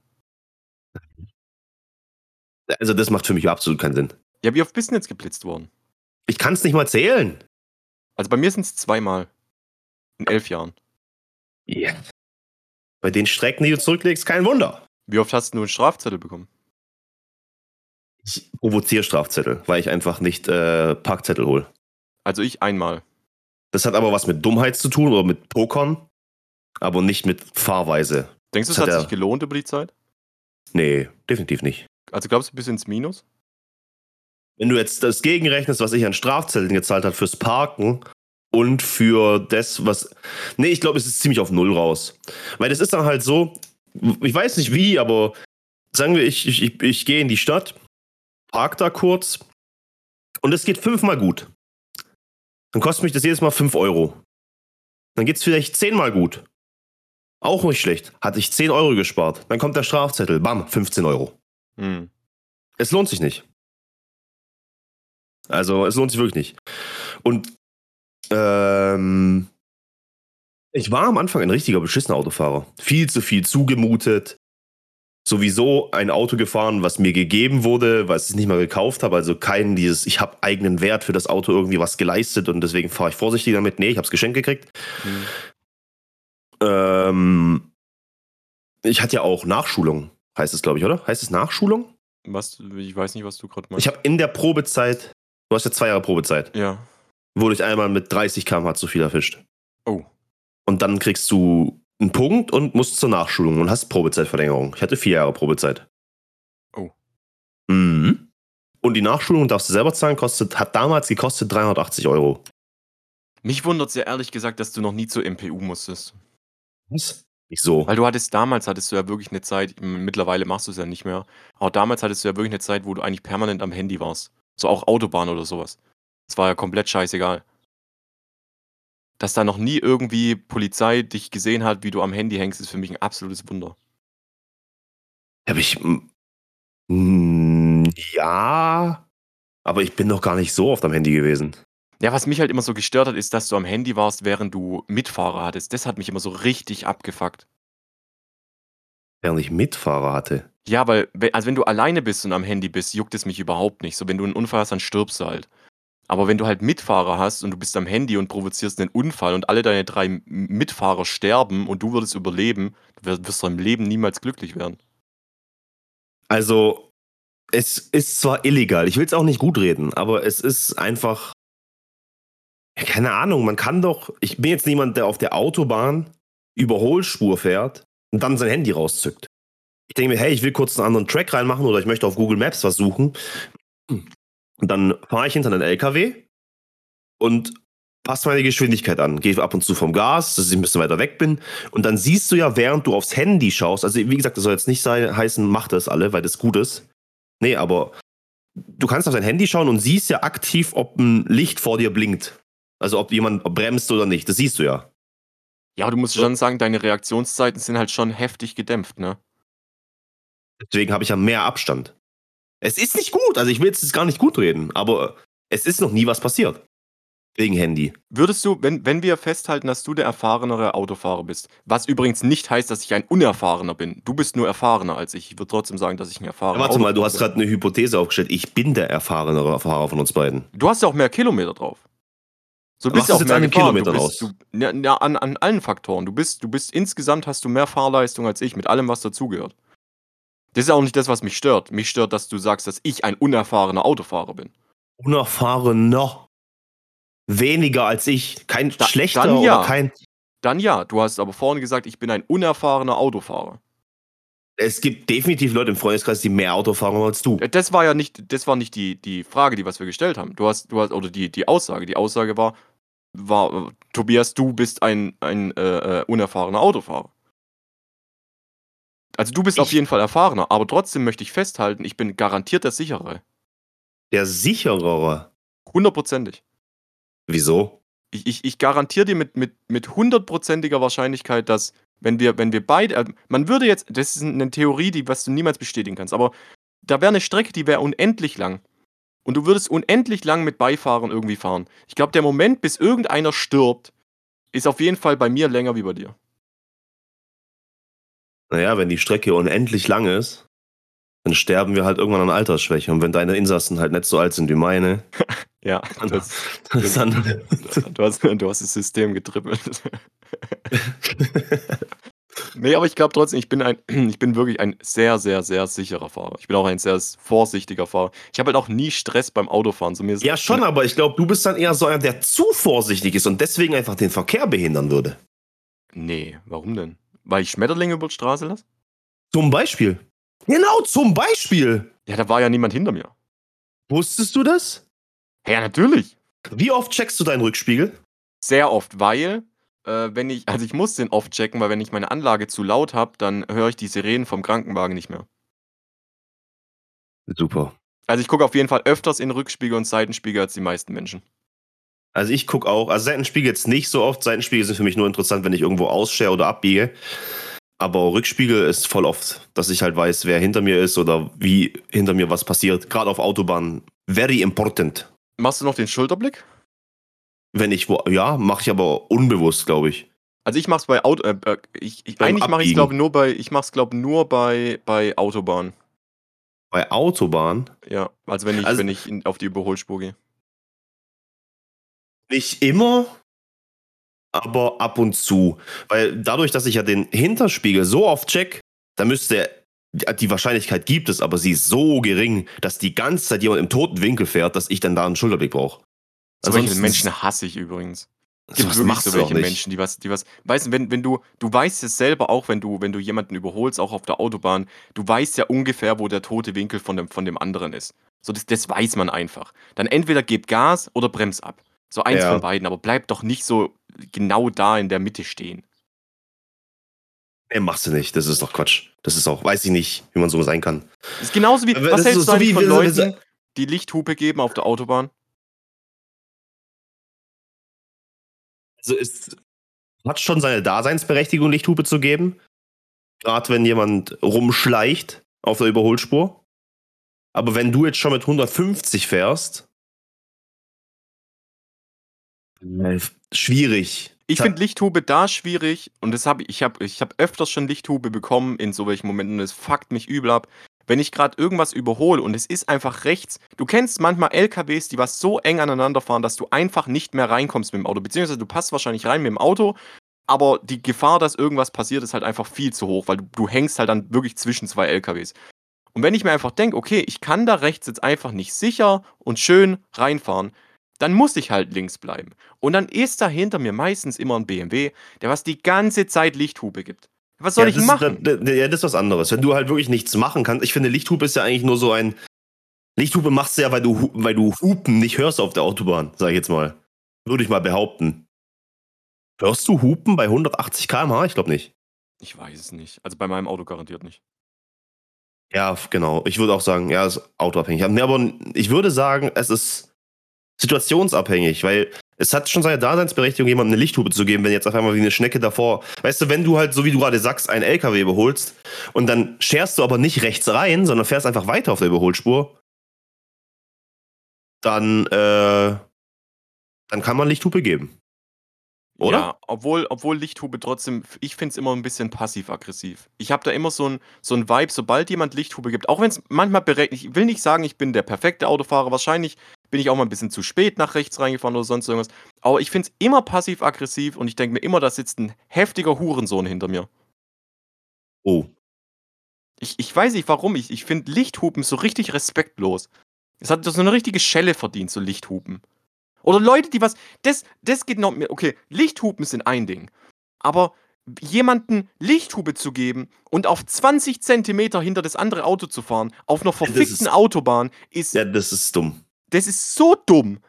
Also das macht für mich absolut keinen Sinn. Ja, wie oft bist du denn jetzt geblitzt worden? Ich kann es nicht mal zählen. Also bei mir sind es zweimal. In elf Jahren. Ja. Bei den Strecken, die du zurücklegst, kein Wunder. Wie oft hast du einen Strafzettel bekommen? Ich provoziere Strafzettel, weil ich einfach nicht äh, Parkzettel hole. Also ich einmal. Das hat aber was mit Dummheit zu tun oder mit Pokern, aber nicht mit Fahrweise. Denkst du, es hat hat sich gelohnt über die Zeit? Nee, definitiv nicht. Also glaubst du bis ins Minus? Wenn du jetzt das gegenrechnest, was ich an Strafzetteln gezahlt habe fürs Parken und für das, was. Nee, ich glaube, es ist ziemlich auf Null raus. Weil das ist dann halt so, ich weiß nicht wie, aber sagen wir, ich, ich, ich, gehe in die Stadt, park da kurz und es geht fünfmal gut. Dann kostet mich das jedes Mal fünf Euro. Dann geht es vielleicht zehnmal gut. Auch nicht schlecht. Hatte ich 10 Euro gespart. Dann kommt der Strafzettel. Bam, 15 Euro. Hm. Es lohnt sich nicht. Also, es lohnt sich wirklich nicht. Und ähm, ich war am Anfang ein richtiger beschissener Autofahrer. Viel zu viel zugemutet. Sowieso ein Auto gefahren, was mir gegeben wurde, was ich nicht mal gekauft habe. Also kein dieses, ich habe eigenen Wert für das Auto irgendwie was geleistet und deswegen fahre ich vorsichtig damit. Nee, ich habe es geschenkt gekriegt. Hm. Ähm, ich hatte ja auch Nachschulung, heißt es, glaube ich, oder? Heißt es Nachschulung? Was? Ich weiß nicht, was du gerade meinst. Ich habe in der Probezeit, du hast ja zwei Jahre Probezeit, ja. Wurde ich einmal mit 30 km/h zu viel erfischt. Oh. Und dann kriegst du einen Punkt und musst zur Nachschulung und hast Probezeitverlängerung. Ich hatte vier Jahre Probezeit. Oh. Mhm. Und die Nachschulung darfst du selber zahlen, kostet, hat damals gekostet 380 Euro. Mich wundert sehr ehrlich gesagt, dass du noch nie zur MPU musstest. Was? Wieso? Weil du hattest damals hattest du ja wirklich eine Zeit, mittlerweile machst du es ja nicht mehr, aber damals hattest du ja wirklich eine Zeit, wo du eigentlich permanent am Handy warst. So auch Autobahn oder sowas. Das war ja komplett scheißegal. Dass da noch nie irgendwie Polizei dich gesehen hat, wie du am Handy hängst, ist für mich ein absolutes Wunder. Hab ich. mm, Ja. Aber ich bin doch gar nicht so oft am Handy gewesen. Ja, was mich halt immer so gestört hat, ist, dass du am Handy warst, während du Mitfahrer hattest. Das hat mich immer so richtig abgefuckt. Während ich Mitfahrer hatte. Ja, weil, we- also wenn du alleine bist und am Handy bist, juckt es mich überhaupt nicht. So, wenn du einen Unfall hast, dann stirbst du halt. Aber wenn du halt Mitfahrer hast und du bist am Handy und provozierst einen Unfall und alle deine drei Mitfahrer sterben und du würdest überleben, wirst du im Leben niemals glücklich werden. Also, es ist zwar illegal, ich will es auch nicht gut reden, aber es ist einfach. Keine Ahnung, man kann doch. Ich bin jetzt niemand, der auf der Autobahn Überholspur fährt und dann sein Handy rauszückt. Ich denke mir, hey, ich will kurz einen anderen Track reinmachen oder ich möchte auf Google Maps was suchen. Und dann fahre ich hinter einen LKW und passe meine Geschwindigkeit an. Gehe ab und zu vom Gas, dass ich ein bisschen weiter weg bin. Und dann siehst du ja, während du aufs Handy schaust, also wie gesagt, das soll jetzt nicht sein, heißen, mach das alle, weil das gut ist. Nee, aber du kannst auf dein Handy schauen und siehst ja aktiv, ob ein Licht vor dir blinkt. Also ob jemand bremst oder nicht. Das siehst du ja. Ja, aber du musst schon sagen, deine Reaktionszeiten sind halt schon heftig gedämpft, ne? Deswegen habe ich ja mehr Abstand. Es ist nicht gut, also ich will jetzt gar nicht gut reden, aber es ist noch nie was passiert. Wegen Handy. Würdest du, wenn, wenn wir festhalten, dass du der erfahrenere Autofahrer bist, was übrigens nicht heißt, dass ich ein Unerfahrener bin. Du bist nur erfahrener als ich. Ich würde trotzdem sagen, dass ich ein erfahrener Warte mal, du hast gerade eine Hypothese aufgestellt. Ich bin der erfahrenere Fahrer von uns beiden. bin. Du hast ja auch mehr Kilometer drauf. So du bist ja ist auch jetzt mehr an den gefahren. Kilometern du bist, aus? Du, ja, ja, an, an allen Faktoren. Du bist, du bist insgesamt hast du mehr Fahrleistung als ich, mit allem, was dazugehört. Das ist auch nicht das, was mich stört. Mich stört, dass du sagst, dass ich ein unerfahrener Autofahrer bin. Unerfahrener. Weniger als ich. Kein Da- schlechter dann ja. oder kein. Dann ja, du hast aber vorhin gesagt, ich bin ein unerfahrener Autofahrer. Es gibt definitiv Leute im Freundeskreis, die mehr Auto fahren als du. Äh, Das war ja nicht, das war nicht die, die Frage, die was wir gestellt haben. Du hast, du hast, oder die, die Aussage. Die Aussage war, war, äh, Tobias, du bist ein, ein äh, äh, unerfahrener Autofahrer. Also du bist auf Ich- jeden Fall erfahrener, aber trotzdem möchte ich festhalten, ich bin garantiert der sichere. Der sicherere. Hundertprozentig. Wieso? Ich, ich, ich garantiere dir mit, mit, mit hundertprozentiger Wahrscheinlichkeit, dass, wenn wir, wenn wir beide, äh, man würde jetzt, das ist eine Theorie, die, was du niemals bestätigen kannst, aber da wäre eine Strecke, die wäre unendlich lang. Und du würdest unendlich lang mit Beifahrern irgendwie fahren. Ich glaube, der Moment, bis irgendeiner stirbt, ist auf jeden Fall bei mir länger wie bei dir. Naja, wenn die Strecke unendlich lang ist, dann sterben wir halt irgendwann an Altersschwäche. Und wenn deine Insassen halt nicht so alt sind wie meine, Ja, das, dann. du, hast, du hast das System getrippelt. nee, aber ich glaube trotzdem, ich bin, ein, ich bin wirklich ein sehr, sehr, sehr sicherer Fahrer. Ich bin auch ein sehr vorsichtiger Fahrer. Ich habe halt auch nie Stress beim Autofahren. So, mir ja, schon, aber ich glaube, du bist dann eher so einer, der zu vorsichtig ist und deswegen einfach den Verkehr behindern würde. Nee, warum denn? Weil ich Schmetterlinge über die Straße lasse? Zum Beispiel. Genau, zum Beispiel. Ja, da war ja niemand hinter mir. Wusstest du das? Ja, natürlich. Wie oft checkst du deinen Rückspiegel? Sehr oft, weil, äh, wenn ich, also ich muss den oft checken, weil wenn ich meine Anlage zu laut habe, dann höre ich die Sirenen vom Krankenwagen nicht mehr. Super. Also ich gucke auf jeden Fall öfters in Rückspiegel und Seitenspiegel als die meisten Menschen. Also ich gucke auch, also Seitenspiegel jetzt nicht so oft. Seitenspiegel sind für mich nur interessant, wenn ich irgendwo ausschere oder abbiege. Aber Rückspiegel ist voll oft, dass ich halt weiß, wer hinter mir ist oder wie hinter mir was passiert. Gerade auf Autobahnen. Very important. Machst du noch den Schulterblick? Wenn ich wo, ja, mache ich aber unbewusst, glaube ich. Also ich mach's bei Auto, äh, äh, ich, ich, eigentlich mache ich glaube nur bei, ich mach's glaube nur bei bei Autobahn. Bei Autobahn Ja, also wenn ich Also- wenn ich in, auf die Überholspur gehe. Nicht immer, aber ab und zu. Weil dadurch, dass ich ja den Hinterspiegel so oft check, da müsste die Wahrscheinlichkeit gibt es, aber sie ist so gering, dass die ganze Zeit jemand im toten Winkel fährt, dass ich dann da einen Schulterblick brauche. Solche Menschen hasse ich übrigens. Es gibt wirklich machst so welche. Menschen, die was, die was, weißt du, wenn, wenn du, du weißt es selber auch, wenn du, wenn du jemanden überholst, auch auf der Autobahn, du weißt ja ungefähr, wo der tote Winkel von dem, von dem anderen ist. So, das, das weiß man einfach. Dann entweder gib Gas oder brems ab. So eins Ja. von beiden, aber bleib doch nicht so genau da in der Mitte stehen. Nee, machst du nicht. Das ist doch Quatsch. Das ist auch, weiß ich nicht, wie man so sein kann. Das ist genauso wie, was das hältst ist du so von Leuten, die Lichthupe geben auf der Autobahn? Also es hat schon seine Daseinsberechtigung, Lichthupe zu geben. Gerade wenn jemand rumschleicht auf der Überholspur. Aber wenn du jetzt schon mit 150 fährst, äh, schwierig. Ich finde Lichthube da schwierig und das hab, ich ich habe ich hab öfters schon Lichthube bekommen in so welchen Momenten und es fuckt mich übel ab. Wenn ich gerade irgendwas überhole und es ist einfach rechts, du kennst manchmal LKWs, die was so eng aneinander fahren, dass du einfach nicht mehr reinkommst mit dem Auto, beziehungsweise du passt wahrscheinlich rein mit dem Auto, aber die Gefahr, dass irgendwas passiert, ist halt einfach viel zu hoch, weil du, du hängst halt dann wirklich zwischen zwei LKWs. Und wenn ich mir einfach denke, okay, ich kann da rechts jetzt einfach nicht sicher und schön reinfahren, dann muss ich halt links bleiben. Und dann ist da hinter mir meistens immer ein BMW, der was die ganze Zeit Lichthupe gibt. Was soll ja, ich machen? Ist, da- ja, das ist was anderes. Wenn du halt wirklich nichts machen kannst. Ich finde, Lichthupe ist ja eigentlich nur so ein. Lichthupe machst du ja, weil du, weil du Hupen nicht hörst auf der Autobahn, sag ich jetzt mal. Würde ich mal behaupten. Hörst du Hupen bei 180 km/h? Ich glaube nicht. Ich weiß es nicht. Also bei meinem Auto garantiert nicht. Ja, genau. Ich würde auch sagen, ja, es ist autoabhängig. Nee, aber ich würde sagen, es ist situationsabhängig, weil es hat schon seine Daseinsberechtigung, jemandem eine Lichthupe zu geben, wenn jetzt auf einmal wie eine Schnecke davor. Weißt du, wenn du halt, so wie du gerade sagst, einen LKW überholst und dann scherst du aber nicht rechts rein, sondern fährst einfach weiter auf der Überholspur, dann, äh, dann kann man Lichthupe geben. Oder? Ja, obwohl, obwohl Lichthupe trotzdem, ich finde es immer ein bisschen passiv-aggressiv. Ich habe da immer so ein, so ein Vibe, sobald jemand Lichthupe gibt, auch wenn es manchmal berechnet, ich will nicht sagen, ich bin der perfekte Autofahrer, wahrscheinlich bin ich auch mal ein bisschen zu spät nach rechts reingefahren oder sonst irgendwas, aber ich finde es immer passiv-aggressiv und ich denke mir immer, da sitzt ein heftiger Hurensohn hinter mir. Oh. Ich, ich weiß nicht warum, ich, ich finde Lichthupen so richtig respektlos. Es hat so eine richtige Schelle verdient, so Lichthupen. Oder Leute, die was. Das, das geht noch. Okay, Lichthupen sind ein Ding. Aber jemanden Lichthupe zu geben und auf 20 Zentimeter hinter das andere Auto zu fahren, auf einer verfickten ist- Autobahn, ist. Ja, das ist dumm. Das ist so dumm.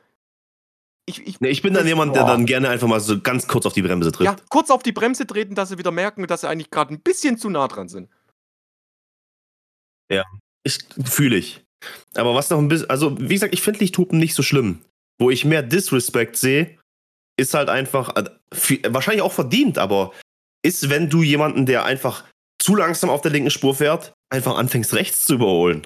Ich, ich, Nee, ich bin dann jemand, der boah. dann gerne einfach mal so ganz kurz auf die Bremse tritt. ja, kurz auf die Bremse treten, dass sie wieder merken, dass sie eigentlich gerade ein bisschen zu nah dran sind. Ich fühle ich. Aber was noch ein bisschen, also wie gesagt, ich finde Lichthupen nicht so schlimm. Wo ich mehr Disrespect sehe, ist halt einfach, äh, wahrscheinlich auch verdient, aber ist, wenn du jemanden, der einfach zu langsam auf der linken Spur fährt, einfach anfängst rechts zu überholen.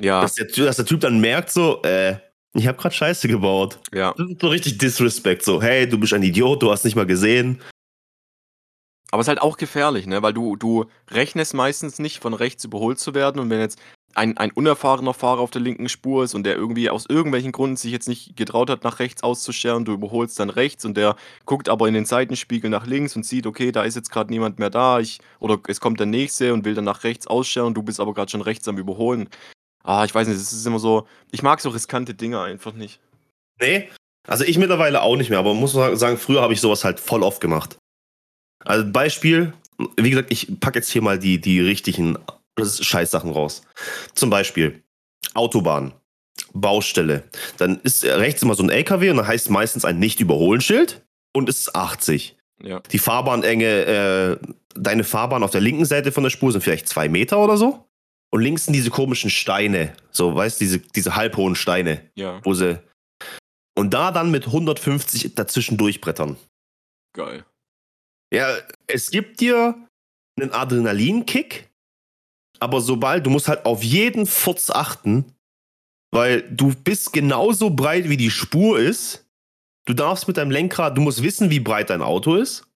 Ja, Dass, der, dass der Typ dann merkt so, äh, ich habe gerade Scheiße gebaut. ja. Das ist so richtig Disrespect, so, hey, du bist ein Idiot, du hast nicht mal gesehen. Aber es ist halt auch gefährlich, ne? Weil du, du rechnest meistens nicht, von rechts überholt zu werden. Und wenn jetzt ein, ein unerfahrener Fahrer auf der linken Spur ist und der irgendwie aus irgendwelchen Gründen sich jetzt nicht getraut hat, nach rechts auszuscheren, du überholst dann rechts und der guckt aber in den Seitenspiegel nach links und sieht, okay, da ist jetzt gerade niemand mehr da, ich, oder es kommt der nächste und will dann nach rechts ausscheren, du bist aber gerade schon rechts am Überholen. Ah, ich weiß nicht, es ist immer so, ich mag so riskante Dinge einfach nicht. Nee, also ich mittlerweile auch nicht mehr, aber muss man sagen, früher habe ich sowas halt voll oft gemacht. Also Beispiel, wie gesagt, ich packe jetzt hier mal die, die richtigen Scheißsachen raus. Zum Beispiel Autobahn, Baustelle. Dann ist rechts immer so ein LKW und dann heißt meistens ein Nicht-Überholen-Schild und es ist 80. Ja. Die Fahrbahnenge, äh, deine Fahrbahn auf der linken Seite von der Spur sind vielleicht zwei Meter oder so. Und links sind diese komischen Steine, so, weißt du, diese, diese halbhohen Steine Ja. wo sie. Und da dann mit 150 dazwischen durchbrettern. Geil. Ja, es gibt dir einen Adrenalinkick, aber sobald, du musst halt auf jeden Furz achten, weil du bist genauso breit, wie die Spur ist. Du darfst mit deinem Lenkrad, du musst wissen, wie breit dein Auto ist.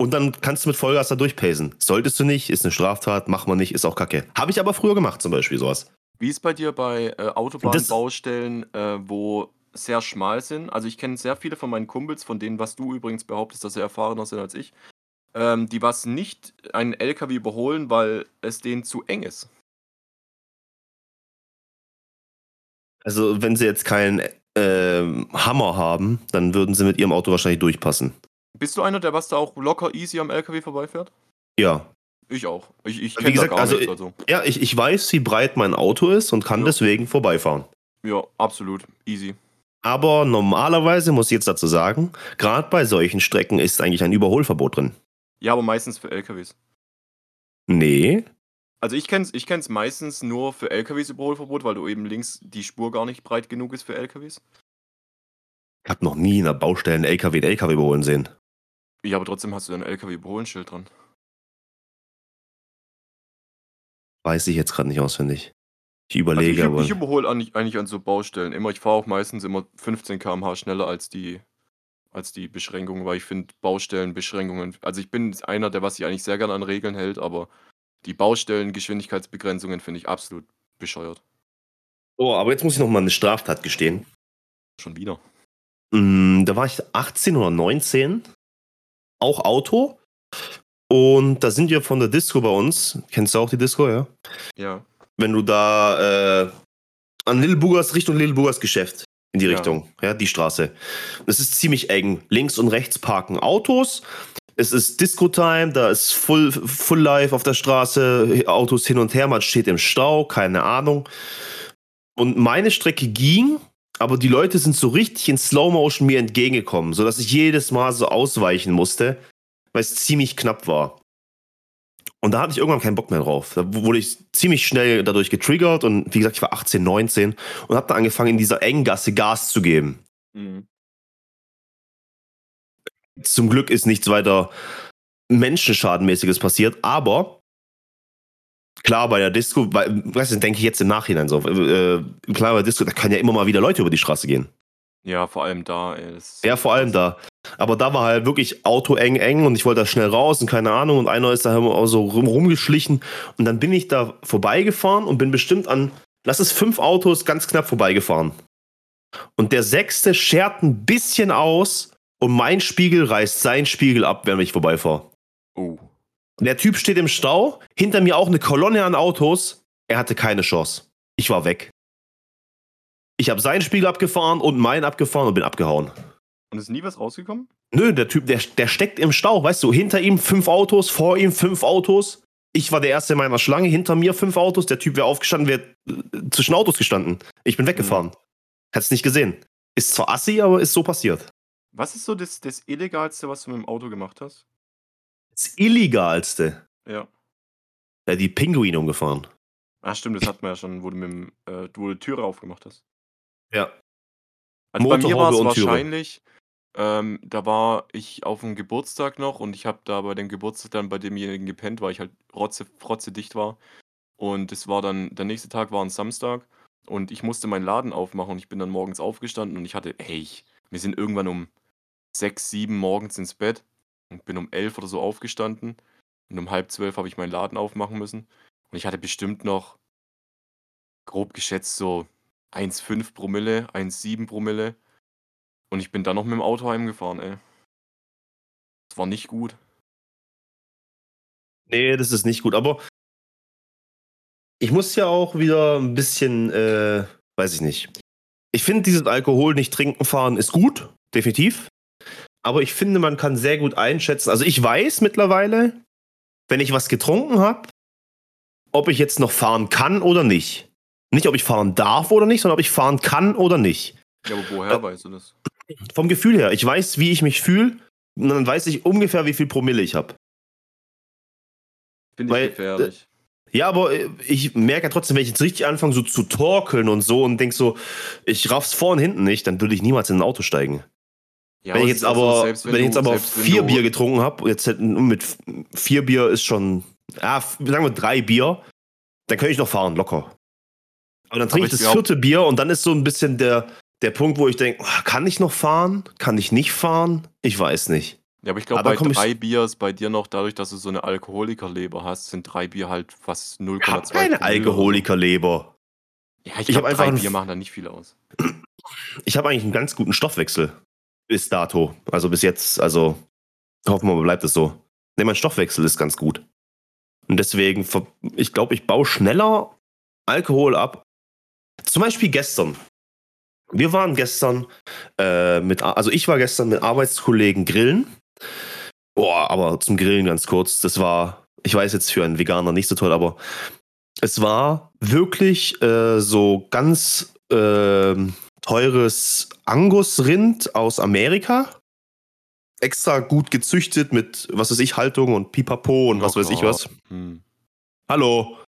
Und dann kannst du mit Vollgas da durchpacen. Solltest du nicht, ist eine Straftat, macht man nicht, ist auch kacke. Habe ich aber früher gemacht, zum Beispiel sowas. Wie ist bei dir bei äh, Autobahnbaustellen, äh, wo sehr schmal sind? Also ich kenne sehr viele von meinen Kumpels, von denen, was du übrigens behauptest, dass sie erfahrener sind als ich, ähm, die was nicht einen LKW überholen, weil es denen zu eng ist. Also, wenn sie jetzt keinen ähm, Hammer haben, dann würden sie mit ihrem Auto wahrscheinlich durchpassen. Bist du einer, der was da auch locker easy am LKW vorbeifährt? Ja. Ich auch. Ich, ich kenne gar also, nichts. Also. Ja, ich, ich weiß, wie breit mein Auto ist und kann Ja. deswegen vorbeifahren. Ja, absolut. Easy. Aber normalerweise muss ich jetzt dazu sagen, gerade bei solchen Strecken ist eigentlich ein Überholverbot drin. Ja, aber meistens für LKWs. Nee. Also ich kenn's, ich kenn's meistens nur für LKWs Überholverbot, weil du eben links die Spur gar nicht breit genug ist für LKWs. Ich habe noch nie in einer Baustelle einen LKW einen LKW überholen sehen. Ja, aber trotzdem hast du ein LKW-Überholenschild dran. Weiß ich jetzt gerade nicht auswendig. Ich Also überlege ich, aber. ich überhole eigentlich, eigentlich an so Baustellen immer. Ich fahre auch meistens immer 15 km/h schneller als die, als die Beschränkungen, weil ich finde Baustellenbeschränkungen. Also ich bin einer, der was sich eigentlich sehr gerne an Regeln hält, aber die Baustellengeschwindigkeitsbegrenzungen finde ich absolut bescheuert. Oh, aber jetzt muss ich noch mal eine Straftat gestehen. Schon wieder. Mm, Da war ich 18 oder 19. Auch Auto. Und da sind wir von der Disco bei uns. Kennst du auch die Disco, ja? Ja. Wenn du da äh, an Lil Bugas, Richtung Lil Bugas Geschäft in die Ja. Richtung, ja, die Straße. Das ist ziemlich eng. Links und rechts parken Autos. Es ist Disco-Time, da ist Full, Full Life auf der Straße, Autos hin und her, man steht im Stau, keine Ahnung. Und meine Strecke ging, aber die Leute sind so richtig in Slow Motion mir entgegengekommen, sodass ich jedes Mal so ausweichen musste, weil es ziemlich knapp war. Und da hatte ich irgendwann keinen Bock mehr drauf. Da wurde ich ziemlich schnell dadurch getriggert und wie gesagt, ich war 18, 19 und habe dann angefangen, in dieser engen Gasse Gas zu geben. Mhm. Zum Glück ist nichts weiter Menschenschadenmäßiges passiert, aber klar bei der Disco, weil, weißt du, denke ich jetzt im Nachhinein so, äh, klar bei der Disco, da können ja immer mal wieder Leute über die Straße gehen. Ja, vor allem da, ey. Ja, vor allem da. Aber da war halt wirklich Auto eng, eng und ich wollte da schnell raus und keine Ahnung und einer ist da immer so rum, rumgeschlichen und dann bin ich da vorbeigefahren und bin bestimmt an, lass es fünf Autos ganz knapp vorbeigefahren. Und der sechste schert ein bisschen aus und mein Spiegel reißt seinen Spiegel ab, wenn ich vorbeifahre. Oh. Der Typ steht im Stau, hinter mir auch eine Kolonne an Autos. Er hatte keine Chance. Ich war weg. Ich habe seinen Spiegel abgefahren und meinen abgefahren und bin abgehauen. Und ist nie was rausgekommen? Nö, der Typ, der, der steckt im Stau, weißt du, hinter ihm fünf Autos, vor ihm fünf Autos. Ich war der Erste in meiner Schlange, hinter mir fünf Autos. Der Typ wäre aufgestanden, wäre äh, zwischen Autos gestanden. Ich bin weggefahren. Hat's nicht gesehen. Ist zwar assi, aber ist so passiert. Was ist so das, das Illegalste, was du mit dem Auto gemacht hast? Das Illegalste. Ja. Ja, die Pinguine umgefahren. Ah, stimmt, das hatten wir ja schon, wo du mit dem, äh, du die Türe aufgemacht hast. Ja. Also bei mir war es wahrscheinlich, ähm, da war ich auf dem Geburtstag noch und ich habe da bei dem Geburtstag dann bei demjenigen gepennt, weil ich halt rotze, rotze dicht war. Und es war dann, der nächste Tag war ein Samstag und ich musste meinen Laden aufmachen und ich bin dann morgens aufgestanden und ich hatte, hey, wir sind irgendwann um sechs, sieben morgens ins Bett und bin um elf oder so aufgestanden und um halb zwölf habe ich meinen Laden aufmachen müssen. Und ich hatte bestimmt noch grob geschätzt so 1,5 Promille, 1,7 Promille. Und ich bin dann noch mit dem Auto heimgefahren, ey. Das war nicht gut. Nee, das ist nicht gut. Aber ich muss ja auch wieder ein bisschen, äh, weiß ich nicht. Ich finde, dieses Alkohol nicht trinken fahren ist gut, definitiv. Aber ich finde, man kann sehr gut einschätzen. Also ich weiß mittlerweile, wenn ich was getrunken habe, ob ich jetzt noch fahren kann oder nicht. Nicht, ob ich fahren darf oder nicht, sondern ob ich fahren kann oder nicht. Ja, aber woher Äh, weißt du das? Vom Gefühl her. Ich weiß, wie ich mich fühle. Und dann weiß ich ungefähr, wie viel Promille ich habe. Finde ich weil, gefährlich. Ja, aber äh, ich merke ja trotzdem, wenn ich jetzt richtig anfange, so zu torkeln und so und denk so, ich raff's vor und hinten nicht, dann würde ich niemals in ein Auto steigen. Ja, wenn ich jetzt aber, selbst wenn, ich jetzt aber wenn vier Bier getrunken habe, jetzt hätten- mit vier Bier ist schon, ja, sagen wir drei Bier, dann könnte ich noch fahren, locker. Aber dann trinke ich ich das glaub- vierte Bier und dann ist so ein bisschen der, der Punkt, wo ich denke, kann ich noch fahren? Kann ich nicht fahren? Ich weiß nicht. Ja, aber ich glaube, bei drei Bier ist bei dir noch, dadurch, dass du so eine Alkoholikerleber hast, sind drei Bier halt fast 0,2 Ich habe keine. Alkoholikerleber. Ja, ich, Ich ich hab habe einfach drei Bier machen da nicht viel aus. Ich habe eigentlich einen ganz guten Stoffwechsel. Bis dato. Also bis jetzt, also hoffen wir mal, bleibt es so. Ne, mein Stoffwechsel ist ganz gut. Und deswegen, ich glaube, ich baue schneller Alkohol ab. Zum Beispiel gestern. Wir waren gestern äh, mit, also ich war gestern mit Arbeitskollegen grillen. Boah, aber zum Grillen ganz kurz. Das war, ich weiß jetzt für einen Veganer nicht so toll, aber es war wirklich äh, so ganz ähm, teures Angus-Rind aus Amerika. Extra gut gezüchtet mit, was weiß ich, Haltung und Pipapo und was weiß ich was. Hm. Hallo.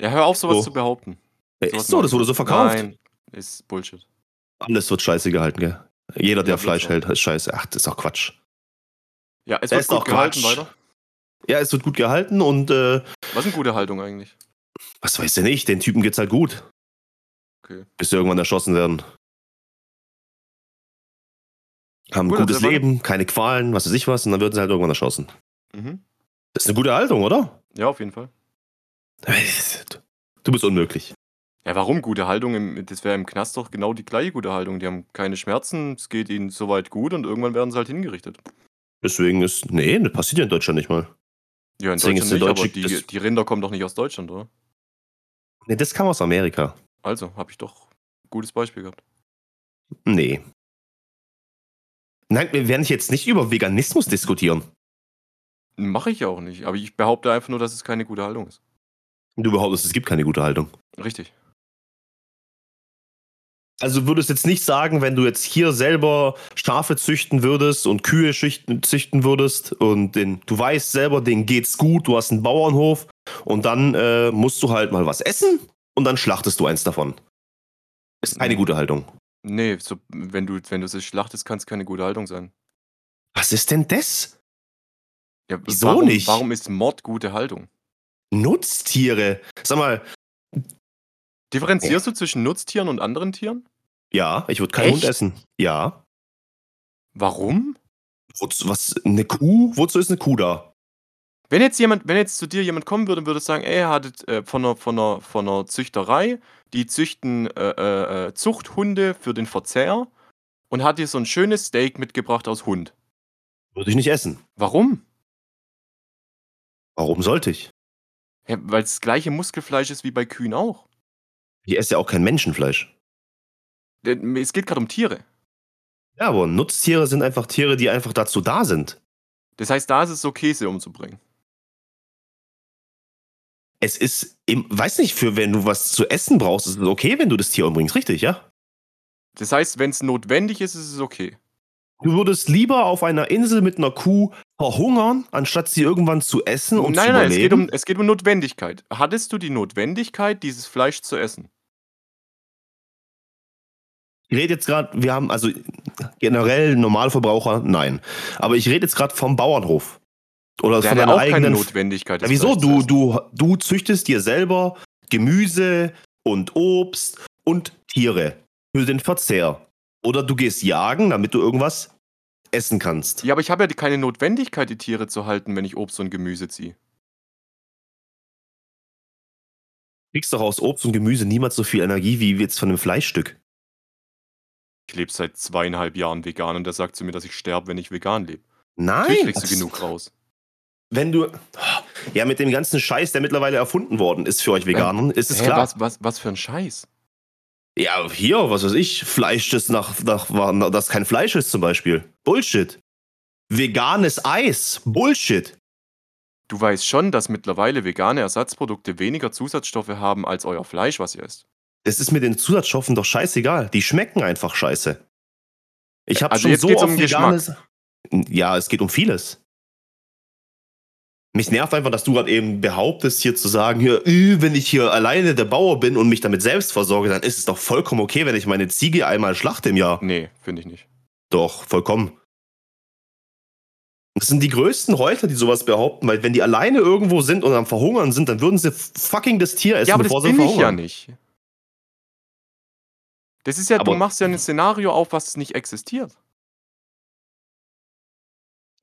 Ja, hör auf, sowas So. zu behaupten. Ja, ist so, das ich wurde so verkauft. Nein, ist Bullshit. Alles wird scheiße gehalten, gell? Jeder, der Ja, Fleisch hält, ist scheiße. Ach, das ist auch Quatsch. Ja, es Das wird gut gehalten Quatsch. weiter. Ja, es wird gut gehalten und äh, Was ist eine gute Haltung eigentlich? was weiß ich nicht, den Typen geht's halt gut. Okay. Bis sie irgendwann erschossen werden. Haben ein Gut, gutes also, Leben, keine Qualen, was weiß ich was, und dann werden sie halt irgendwann erschossen. Mhm. Das ist eine gute Haltung, oder? Ja, auf jeden Fall. Du bist unmöglich. Ja, warum gute Haltung? Im, das wäre im Knast doch genau die gleiche gute Haltung. Die haben keine Schmerzen, es geht ihnen soweit gut und irgendwann werden sie halt hingerichtet. Deswegen ist. Nee, das passiert ja in Deutschland nicht mal. Ja, in Deswegen Deutschland ist nicht, der aber Deutsche- die, die Rinder kommen doch nicht aus Deutschland, oder? Nee, das kam aus Amerika. Also, habe ich doch ein gutes Beispiel gehabt. Nee. Nein, wir werden jetzt nicht über Veganismus diskutieren. Mache ich auch nicht, aber ich behaupte einfach nur, dass es keine gute Haltung ist. Du behauptest, es gibt keine gute Haltung. Richtig. Also würdest jetzt nicht sagen, wenn du jetzt hier selber Schafe züchten würdest und Kühe züchten würdest und den, du weißt selber, denen geht's gut, du hast einen Bauernhof und dann äh, musst du halt mal was essen und dann schlachtest du eins davon. Ist keine gute Haltung. Nee, so, wenn du wenn du es schlachtest, kann es keine gute Haltung sein. Was ist denn das? Ja, Wieso warum, nicht? Warum ist Mord gute Haltung? Nutztiere. Sag mal, Differenzierst du zwischen Nutztieren und anderen Tieren? ja, ich würde keinen Hund essen. Ja. Warum? Wozu, was, eine Kuh? Wozu ist eine Kuh da? Wenn jetzt jemand, wenn jetzt zu dir jemand kommen würde und würde sagen, ey, er hat äh, von, einer, von, einer, von einer Züchterei, die züchten äh, äh, äh, Zuchthunde für den Verzehr und hat dir so ein schönes Steak mitgebracht aus Hund. Würde ich nicht essen. Warum? Warum sollte ich? Ja, Weil es das gleiche Muskelfleisch ist wie bei Kühen auch. Ich esse ja auch kein Menschenfleisch. Denn Es geht gerade um Tiere. Ja, aber Nutztiere sind einfach Tiere, die einfach dazu da sind. Das heißt, da ist es okay, sie umzubringen. Es ist, im, weiß nicht, für wenn du was zu essen brauchst, ist es okay, wenn du das Tier umbringst, richtig, ja? Das heißt, wenn es notwendig ist, ist es okay. Du würdest lieber auf einer Insel mit einer Kuh verhungern, anstatt sie irgendwann zu essen und nein, zu nein, es geht, überleben. um, es geht um Notwendigkeit. Hattest du die Notwendigkeit, dieses Fleisch zu essen? Ich rede jetzt gerade, wir haben also generell Normalverbraucher, nein. Aber ich rede jetzt gerade vom Bauernhof. Oder Der von deiner auch keine eigenen. Notwendigkeit. Ja, wieso? Du, du, du züchtest dir selber Gemüse und Obst und Tiere für den Verzehr. Oder du gehst jagen, damit du irgendwas essen kannst. Ja, aber ich habe ja keine Notwendigkeit, die Tiere zu halten, wenn ich Obst und Gemüse ziehe. Du kriegst doch aus Obst und Gemüse niemals so viel Energie wie jetzt von einem Fleischstück. Ich lebe seit zweieinhalb Jahren vegan und der sagt zu mir, dass ich sterbe, wenn ich vegan lebe. Nein. Natürlich kriegst du genug raus. Wenn du. Ja, mit dem ganzen Scheiß, der mittlerweile erfunden worden ist für euch Veganern, ist es Hä, klar. was, was, was für ein Scheiß. Ja, hier, was weiß ich, Fleisch, das, nach, nach, das kein Fleisch ist zum Beispiel. Bullshit. Veganes Eis. Bullshit. Du weißt schon, dass mittlerweile vegane Ersatzprodukte weniger Zusatzstoffe haben als euer Fleisch, was ihr esst. Das ist mit den Zusatzstoffen doch scheißegal. Die schmecken einfach scheiße. Ich habe Also schon so auf um veganes. Ja, es geht um vieles. Mich nervt einfach, dass du gerade eben behauptest, hier zu sagen, hier, wenn ich hier alleine der Bauer bin und mich damit selbst versorge, dann ist es doch vollkommen okay, wenn ich meine Ziege einmal schlachte im Jahr. Nee, finde ich nicht. Doch, vollkommen. Das sind die größten Heuchler, die sowas behaupten, weil wenn die alleine irgendwo sind und am Verhungern sind, dann würden sie fucking das Tier essen, Ja, aber bevor das sie bin ich ja verhungern. nicht. Das ist ja, du Aber- machst ja ein Szenario auf, was nicht existiert.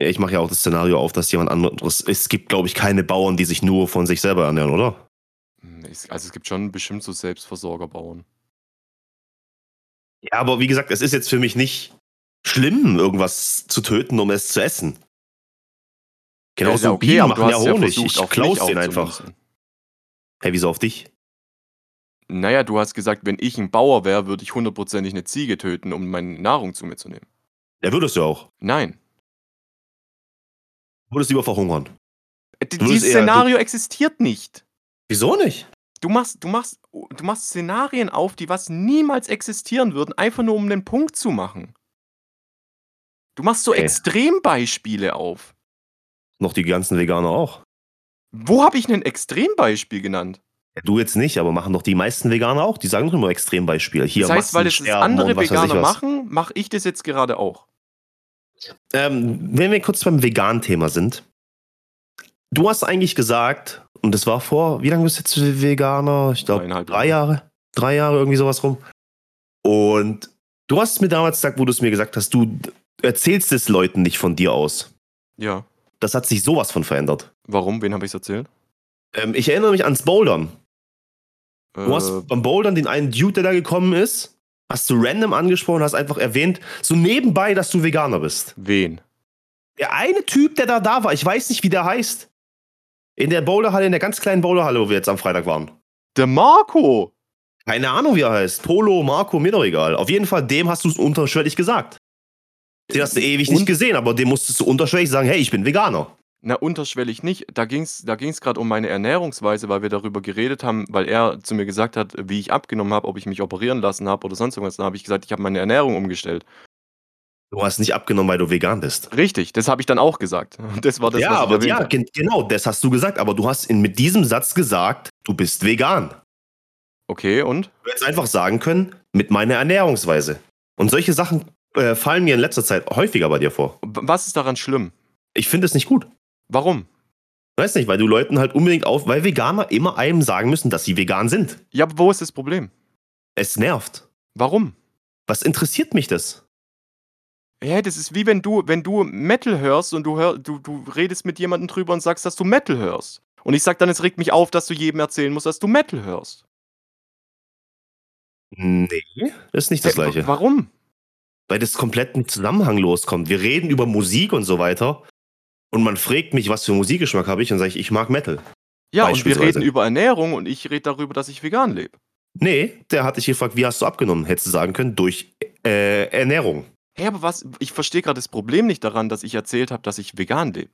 Ja, ich mache ja auch das Szenario auf, dass jemand anderes. Es gibt, glaube ich, keine Bauern, die sich nur von sich selber ernähren, oder? Hm, Also es gibt schon bestimmt so Selbstversorgerbauern. Ja, aber wie gesagt, es ist jetzt für mich nicht schlimm, irgendwas zu töten, um es zu essen. Ja, Genauso ja okay, Bienen machen ja ja Honig. versucht, ich klaus den einfach. aufzumünzen. Hey, wieso auf dich? Naja, du hast gesagt, wenn ich ein Bauer wäre, würde ich hundertprozentig eine Ziege töten, um meine Nahrung zu mir zu nehmen. Ja, würdest du auch. Nein. Würdest lieber verhungern. Äh, d- Du würdest Dieses eher- Szenario existiert nicht. Wieso nicht? Du machst, du, machst, du machst Szenarien auf, die was niemals existieren würden, einfach nur um den Punkt zu machen. Du machst so Ey. Extrembeispiele auf. Noch die ganzen Veganer auch. Wo habe ich ein Extrembeispiel genannt? Du jetzt nicht, aber machen doch die meisten Veganer auch. Die sagen doch immer Extrembeispiel. Hier, das heißt, weil es andere Veganer machen, mache ich das jetzt gerade auch. Ähm, wenn wir kurz beim Vegan-Thema sind. Du hast eigentlich gesagt, und das war vor, wie lange bist du jetzt Veganer? Ich glaube, drei Jahre. Drei Jahre, irgendwie sowas rum. Und du hast mir damals gesagt, wo du es mir gesagt hast, du erzählst es Leuten nicht von dir aus. Ja. Das hat sich sowas von verändert. Warum? Wen habe ich es erzählt? Ähm, ich erinnere mich ans Bouldern. Du Äh, hast beim Bouldern den einen Dude, der da gekommen ist, hast du random angesprochen, hast einfach erwähnt, so nebenbei, dass du Veganer bist. wen? Der eine Typ, der da da war, ich weiß nicht, wie der heißt. In der Bowlerhalle, in der ganz kleinen Bowlerhalle, wo wir jetzt am Freitag waren. Der Marco! Keine Ahnung, wie er heißt. Polo, Marco, mir doch egal. Auf jeden Fall, dem hast du es unterschwellig gesagt. Den hast du ewig nicht Und- gesehen, aber dem musstest du unterschwellig sagen, hey, ich bin Veganer. Na, unterschwellig nicht. Da ging es da ging's gerade um meine Ernährungsweise, weil wir darüber geredet haben, weil er zu mir gesagt hat, wie ich abgenommen habe, ob ich mich operieren lassen habe oder sonst irgendwas. Dann habe ich gesagt, ich habe meine Ernährung umgestellt. Du hast nicht abgenommen, weil du vegan bist. Richtig, das habe ich dann auch gesagt. Das war das, ja, was ich aber erwähnt ja, habe. gen genau, das hast du gesagt. Aber du hast in, mit diesem Satz gesagt, du bist vegan. Okay, und? Du hättest einfach sagen können, mit meiner Ernährungsweise. Und solche Sachen äh, fallen mir in letzter Zeit häufiger bei dir vor. W- Was ist daran schlimm? Ich finde es nicht gut. Warum? Weiß nicht, weil du Leuten halt unbedingt auf, weil Veganer immer einem sagen müssen, dass sie vegan sind. Ja, aber wo ist das Problem? Es nervt. Warum? Was interessiert mich das? Ja, das ist wie wenn du, wenn du Metal hörst und du, hör, du, du redest mit jemandem drüber und sagst, dass du Metal hörst. Und ich sag dann, es regt mich auf, dass du jedem erzählen musst, dass du Metal hörst. Nee, das ist nicht das Äh, Gleiche. Warum? Weil das komplett im Zusammenhang loskommt. Wir reden über Musik und so weiter. Und man fragt mich, was für Musikgeschmack habe ich, und sage ich, ich mag Metal. Ja, und wir reden über Ernährung und ich rede darüber, dass ich vegan lebe. Nee, der hat dich gefragt, wie hast du abgenommen? Hättest du sagen können, durch äh, Ernährung. Hey, aber was? Ich verstehe gerade das Problem nicht daran, dass ich erzählt habe, dass ich vegan lebe.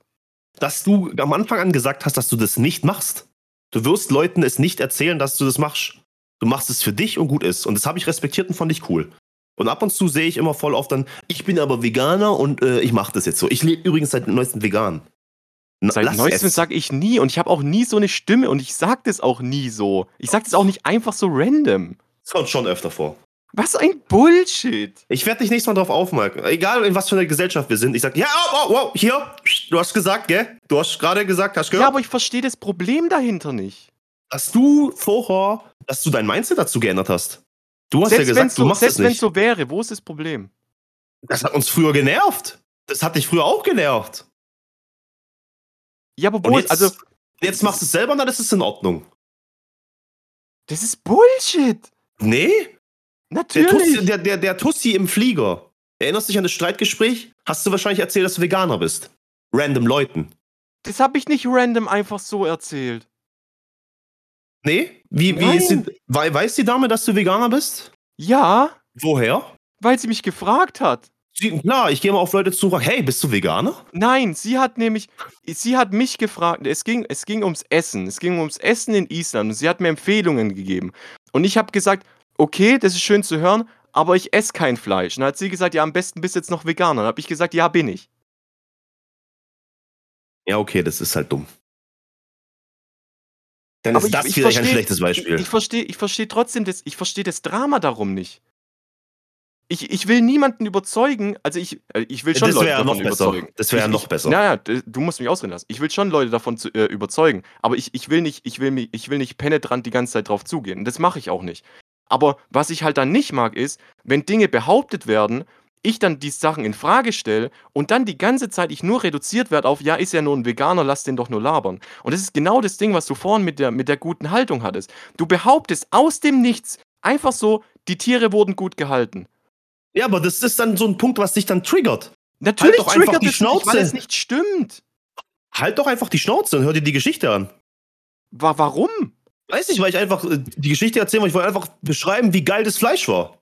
Dass du am Anfang an gesagt hast, dass du das nicht machst. Du wirst Leuten es nicht erzählen, dass du das machst. Du machst es für dich und gut ist. Und das habe ich respektiert und fand ich cool. Und ab und zu sehe ich immer voll oft dann, ich bin aber Veganer und äh, ich mache das jetzt so. Ich lebe übrigens seit neuestem vegan. Na, Seit neuestem es. sage ich nie und ich habe auch nie so eine Stimme und ich sage das auch nie so. Ich sage das auch nicht einfach so random. Das kommt schon öfter vor. Was ein Bullshit. Ich werde dich nächstes Mal drauf aufmerken. Egal in was für einer Gesellschaft wir sind. Ich sag, ja, oh, oh, oh, hier, du hast gesagt, gell? Du hast gerade gesagt, hast Ja, gehört, aber ich verstehe das Problem dahinter nicht. dass du vorher, dass du dein Mindset dazu geändert hast. Du hast ja Selbst wenn gesagt, es du so, machst selbst es nicht. so wäre, wo ist das Problem? Das hat uns früher genervt. Das hat dich früher auch genervt. Ja, aber Und wo jetzt, ist, also, jetzt machst du es selber, dann ist es in Ordnung. das ist Bullshit. Nee? Der Natürlich. Tussi, der, der, der Tussi im Flieger. Erinnerst du dich an das Streitgespräch? Hast du wahrscheinlich erzählt, dass du Veganer bist. Random Leuten. Das habe ich nicht random einfach so erzählt. Nee? Wie, wie ist die, wei- weiß die Dame, dass du Veganer bist? Ja, Woher? weil sie mich gefragt hat. Sie, klar, ich gehe mal auf Leute zu und frage, hey, bist du Veganer? Nein, sie hat nämlich, sie hat mich gefragt, es ging, es ging ums Essen, es ging ums Essen in Island und sie hat mir Empfehlungen gegeben. Und ich habe gesagt, okay, das ist schön zu hören, aber ich esse kein Fleisch. Und dann hat sie gesagt, ja, am besten bist du jetzt noch Veganer. Dann habe ich gesagt, ja, bin ich. Ja, okay, das ist halt dumm. Dann ist ich- das ich vielleicht ein versteh- schlechtes Beispiel. Ich, ich verstehe ich versteh trotzdem das, ich verstehe das Drama darum nicht. Ich, ich will niemanden überzeugen, also ich, äh, ich will schon das Leute ja davon noch besser. überzeugen. Das wäre ja noch besser. Naja, du musst mich ausreden lassen. Ich will schon Leute davon zu, äh, überzeugen, aber ich, ich, will nicht, ich, will mich, ich will nicht penetrant die ganze Zeit drauf zugehen. Und das mache ich auch nicht. Aber was ich halt dann nicht mag, ist, wenn Dinge behauptet werden, ich dann die Sachen in Frage stelle und dann die ganze Zeit ich nur reduziert werde auf, ja, ist ja nur ein Veganer, lass den doch nur labern. Und das ist genau das Ding, was du vorhin mit der, mit der guten Haltung hattest. Du behauptest aus dem Nichts einfach so, die Tiere wurden gut gehalten. Ja, aber das ist dann so ein Punkt, was dich dann triggert. Natürlich doch einfach triggert die es mich, weil Schnauze. es nicht stimmt. Halt doch einfach die Schnauze und hör dir die Geschichte an. Wa warum? Weiß nicht, weil ich einfach äh, die Geschichte erzählen, weil ich wollte einfach beschreiben, wie geil das Fleisch war.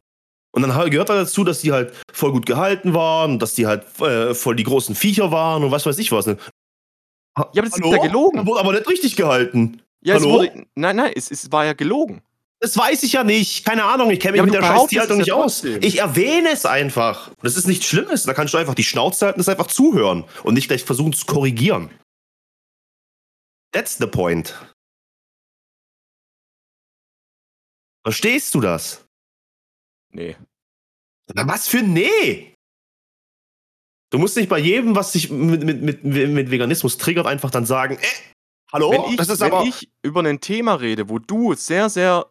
Und dann gehört da dazu, dass die halt voll gut gehalten waren, dass die halt äh, voll die großen Viecher waren und was weiß ich was. Ne? Ha- Ja, aber das ist Hallo? ja gelogen. Wurde aber nicht richtig gehalten. Ja, es Hallo? wurde, nein, nein, es, es war ja gelogen. Das weiß ich ja nicht. Keine Ahnung, ich kenne mich Ja, mit der scheiß behauptest Tierhaltung es nicht aus. Ich erwähne es einfach. Das ist nichts Schlimmes. Da kannst du einfach die Schnauze halten und es einfach zuhören und nicht gleich versuchen zu korrigieren. That's the point. Verstehst du das? Nee. Na, was für Nee? Du musst nicht bei jedem, was sich mit, mit, mit, mit Veganismus triggert, einfach dann sagen, äh, hallo, wenn ich, das ist wenn aber... ich über ein Thema rede, wo du sehr, sehr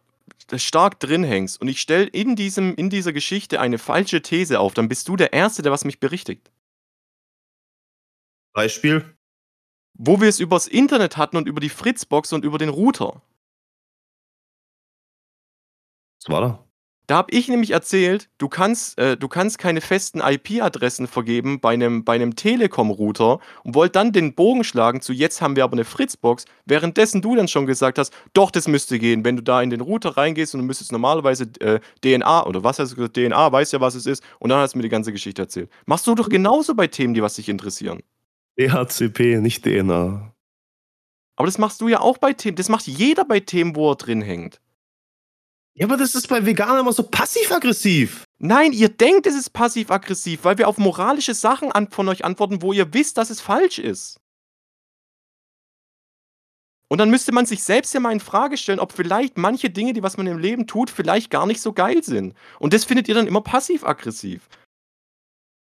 stark drin hängst und ich stelle in, diesem, in dieser Geschichte eine falsche These auf, dann bist du der Erste, der was mich berichtigt. Beispiel? Wo wir es übers Internet hatten und über die Fritzbox und über den Router. Was war da? Da habe ich nämlich erzählt, du kannst, äh, du kannst keine festen IP-Adressen vergeben bei einem, bei einem Telekom-Router und wollt dann den Bogen schlagen zu jetzt haben wir aber eine Fritzbox, währenddessen du dann schon gesagt hast, doch, das müsste gehen. Wenn du da in den Router reingehst und du müsstest normalerweise äh, DNA oder was hast du gesagt, DNA, weiß ja, was es ist, und dann hast du mir die ganze Geschichte erzählt. Machst du doch genauso bei Themen, die was dich interessieren. DHCP, nicht DNA. Aber das machst du ja auch bei Themen, das macht jeder bei Themen, wo er drin hängt. Ja, aber das ist bei Veganern immer so passiv-aggressiv. Nein, ihr denkt, es ist passiv-aggressiv, weil wir auf moralische Sachen an von euch antworten, wo ihr wisst, dass es falsch ist. Und dann müsste man sich selbst ja mal in Frage stellen, ob vielleicht manche Dinge, die was man im Leben tut, vielleicht gar nicht so geil sind. Und das findet ihr dann immer passiv-aggressiv.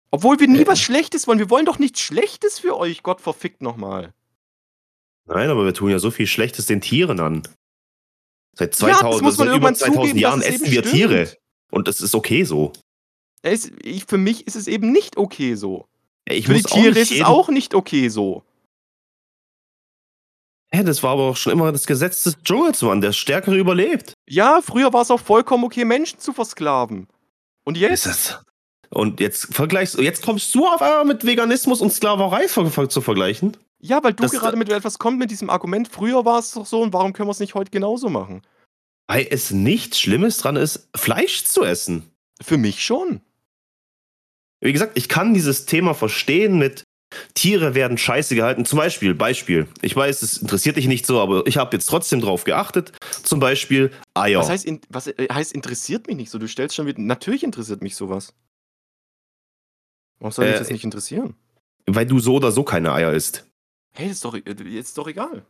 Obwohl wir nie Äh. was Schlechtes wollen. Wir wollen doch nichts Schlechtes für euch, Gott verfickt nochmal. Nein, aber wir tun ja so viel Schlechtes den Tieren an. Seit Ja, das 2000, muss man seit über irgendwann 2000 zugeben, Jahren essen wir stimmt. Tiere. Und das ist okay so. Es, ich, für mich ist es eben nicht okay so. Ja, Ich für die Tiere ist es auch nicht okay so. Hä, das war aber auch schon immer das Gesetz des Dschungels, Mann. Der Stärkere überlebt. Ja, früher war es auch vollkommen okay, Menschen zu versklaven. Und jetzt? Ist. Und jetzt vergleichst jetzt kommst du auf einmal mit Veganismus und Sklaverei ver ver zu vergleichen? Ja, weil du Das- gerade mit etwas kommst mit diesem Argument, früher war es doch so und warum können wir es nicht heute genauso machen? Weil es nichts Schlimmes dran ist, Fleisch zu essen. Für mich schon. Wie gesagt, ich kann dieses Thema verstehen mit Tiere werden scheiße gehalten. Zum Beispiel, Beispiel. Ich weiß, es interessiert dich nicht so, aber ich habe jetzt trotzdem drauf geachtet. Zum Beispiel Eier. Was, heißt, in, was äh, heißt interessiert mich nicht so? Du stellst schon wieder. Natürlich interessiert mich sowas. Warum soll mich Äh, das nicht interessieren? Weil du so oder so keine Eier isst. Hey, ist doch, äh, jetzt ist doch egal.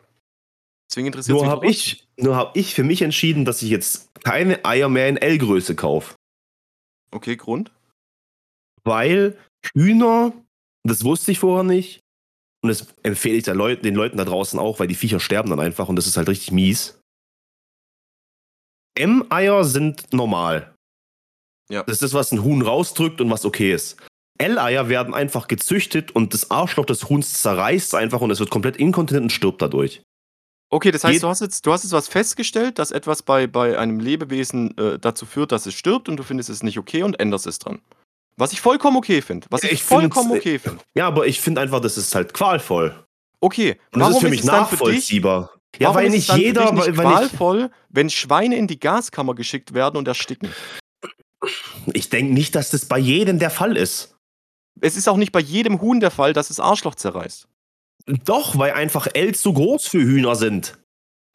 Deswegen interessiert es Nur mich habe ich, nur hab ich für mich entschieden, dass ich jetzt keine Eier mehr in L-Größe kaufe. Okay, Grund? Weil Hühner, das wusste ich vorher nicht. Und das empfehle ich der Leut, den Leuten da draußen auch, weil die Viecher sterben dann einfach und das ist halt richtig mies. M-Eier sind normal. Ja. Das ist das, was ein Huhn rausdrückt und was okay ist. L-Eier werden einfach gezüchtet und das Arschloch des Huhns zerreißt einfach und es wird komplett inkontinent und stirbt dadurch. Okay, das heißt, du hast jetzt, du hast jetzt was festgestellt, dass etwas bei, bei einem Lebewesen äh, dazu führt, dass es stirbt und du findest es nicht okay und änderst es dran. Was ich vollkommen okay finde. Was ich, Ich vollkommen okay finde. Ja, aber ich finde einfach, das ist halt qualvoll. Okay, Und das ist für ist mich es dann für dich, nachvollziehbar. Ja, warum weil ist nicht jeder, nicht weil, weil ich, qualvoll, wenn Schweine in die Gaskammer geschickt werden und ersticken. ich denke nicht, dass das bei jedem der Fall ist. Es ist auch nicht bei jedem Huhn der Fall, dass es Arschloch zerreißt. Doch, weil einfach L zu groß für Hühner sind.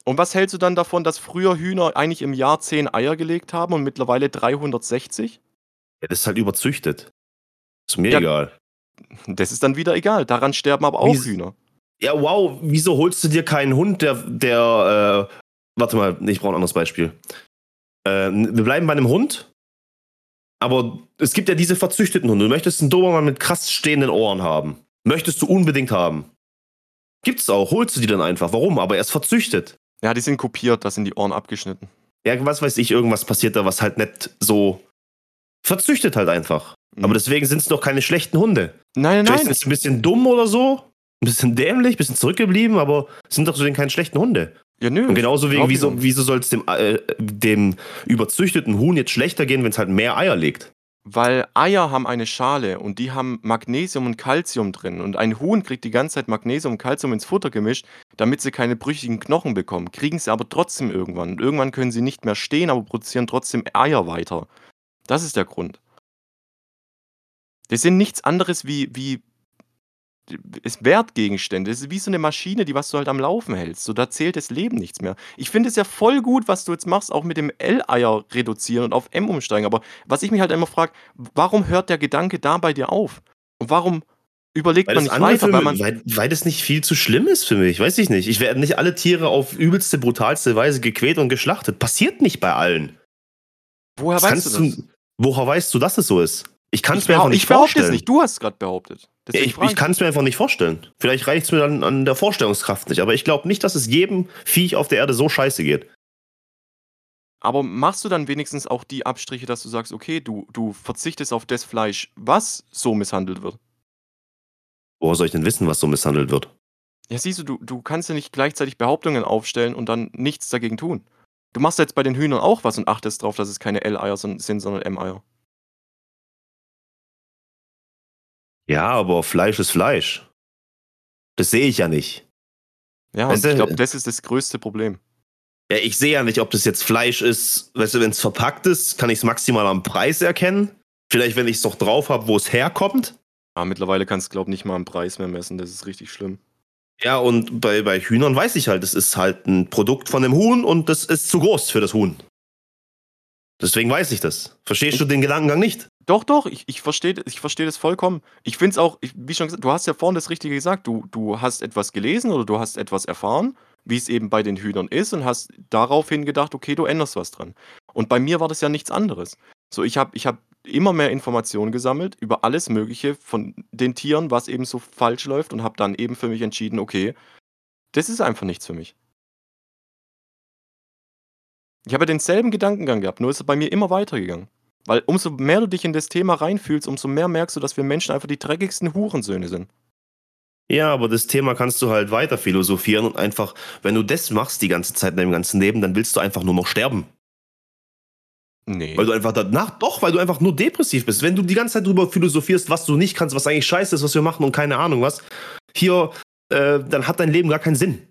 Und was hältst du dann davon, dass früher Hühner eigentlich im Jahr 10 Eier gelegt haben und mittlerweile 360? Ja, das ist halt überzüchtet. Ist mir Ja. egal. Das ist dann wieder egal. Daran sterben aber auch Wie- Hühner. Ja, wow, wieso holst du dir keinen Hund, der, der warte mal, ich brauche ein anderes Beispiel. Äh, wir bleiben bei einem Hund, aber es gibt ja diese verzüchteten Hunde. Du möchtest einen Dobermann mit krass stehenden Ohren haben. Möchtest du unbedingt haben. Gibt's auch, holst du die dann einfach. Warum? Aber er ist verzüchtet. Ja, die sind kopiert, da sind die Ohren abgeschnitten. Ja, was weiß ich, irgendwas passiert da, was halt nicht so verzüchtet halt einfach. Mhm. Aber deswegen sind es doch keine schlechten Hunde. Nein, nein, Vielleicht nein. Sind ein bisschen dumm oder so, ein bisschen dämlich, ein bisschen zurückgeblieben, aber sind doch so keine schlechten Hunde. Ja, nö. Und genauso wegen, wieso, wieso soll es dem, äh, dem überzüchteten Huhn jetzt schlechter gehen, wenn es halt mehr Eier legt? Weil Eier haben eine Schale und die haben Magnesium und Calcium drin. Und ein Huhn kriegt die ganze Zeit Magnesium und Calcium ins Futter gemischt, damit sie keine brüchigen Knochen bekommen. Kriegen sie aber trotzdem irgendwann. Und irgendwann können sie nicht mehr stehen, aber produzieren trotzdem Eier weiter. Das ist der Grund. Das sind nichts anderes wie, wie ist Wertgegenstände. Das ist wie so eine Maschine, die was du halt am Laufen hältst. So, da zählt das Leben nichts mehr. Ich finde es ja voll gut, was du jetzt machst, auch mit dem L-Eier reduzieren und auf M umsteigen. Aber was ich mich halt immer frage, warum hört der Gedanke da bei dir auf? Und warum überlegt weil man nicht weiter? Weil, man weil, weil das nicht viel zu schlimm ist für mich. Weiß ich nicht. Ich werde nicht alle Tiere auf übelste, brutalste Weise gequält und geschlachtet. Passiert nicht bei allen. Woher das weißt du das? Du, woher weißt du, dass es so ist? Ich kann es mir einfach nicht ich vorstellen. Ich es nicht. Du hast es gerade behauptet. Ja, ich, ich kann es mir einfach nicht vorstellen. Vielleicht reicht es mir dann an der Vorstellungskraft nicht. Aber ich glaube nicht, dass es jedem Viech auf der Erde so scheiße geht. Aber machst du dann wenigstens auch die Abstriche, dass du sagst, okay, du, du verzichtest auf das Fleisch, was so misshandelt wird? Woher soll ich denn wissen, was so misshandelt wird? Ja, siehst du, du, du kannst ja nicht gleichzeitig Behauptungen aufstellen und dann nichts dagegen tun. Du machst jetzt bei den Hühnern auch was und achtest darauf, dass es keine L-Eier sind, sondern M-Eier. Ja, aber Fleisch ist Fleisch. Das sehe ich ja nicht. Ja, weißt ich glaube, das ist das größte Problem. Ja, ich sehe ja nicht, ob das jetzt Fleisch ist. Weißt du, wenn es verpackt ist, kann ich es maximal am Preis erkennen. Vielleicht, wenn ich es doch drauf habe, wo es herkommt. Ja, mittlerweile kannst du, glaube ich, nicht mal am Preis mehr messen. Das ist richtig schlimm. Ja, und bei, bei Hühnern weiß ich halt, das ist halt ein Produkt von dem Huhn und das ist zu groß für das Huhn. Deswegen weiß ich das. Verstehst du den Gedankengang nicht? Doch, doch, ich, ich verstehe ich versteh das vollkommen. Ich finde es auch, ich, wie schon gesagt, du hast ja vorhin das Richtige gesagt. Du, du hast etwas gelesen oder du hast etwas erfahren, wie es eben bei den Hühnern ist und hast daraufhin gedacht, okay, du änderst was dran. Und bei mir war das ja nichts anderes. So, ich habe ich hab immer mehr Informationen gesammelt über alles Mögliche von den Tieren, was eben so falsch läuft und habe dann eben für mich entschieden, okay, das ist einfach nichts für mich. Ich habe denselben Gedankengang gehabt, nur ist er bei mir immer weitergegangen. Weil umso mehr du dich in das Thema reinfühlst, umso mehr merkst du, dass wir Menschen einfach die dreckigsten Hurensöhne sind. Ja, aber das Thema kannst du halt weiter philosophieren und einfach, wenn du das machst die ganze Zeit in deinem ganzen Leben, dann willst du einfach nur noch sterben. Nee. Weil du einfach danach, doch, weil du einfach nur depressiv bist. Wenn du die ganze Zeit darüber philosophierst, was du nicht kannst, was eigentlich scheiße ist, was wir machen und keine Ahnung was, hier, äh, dann hat dein Leben gar keinen Sinn.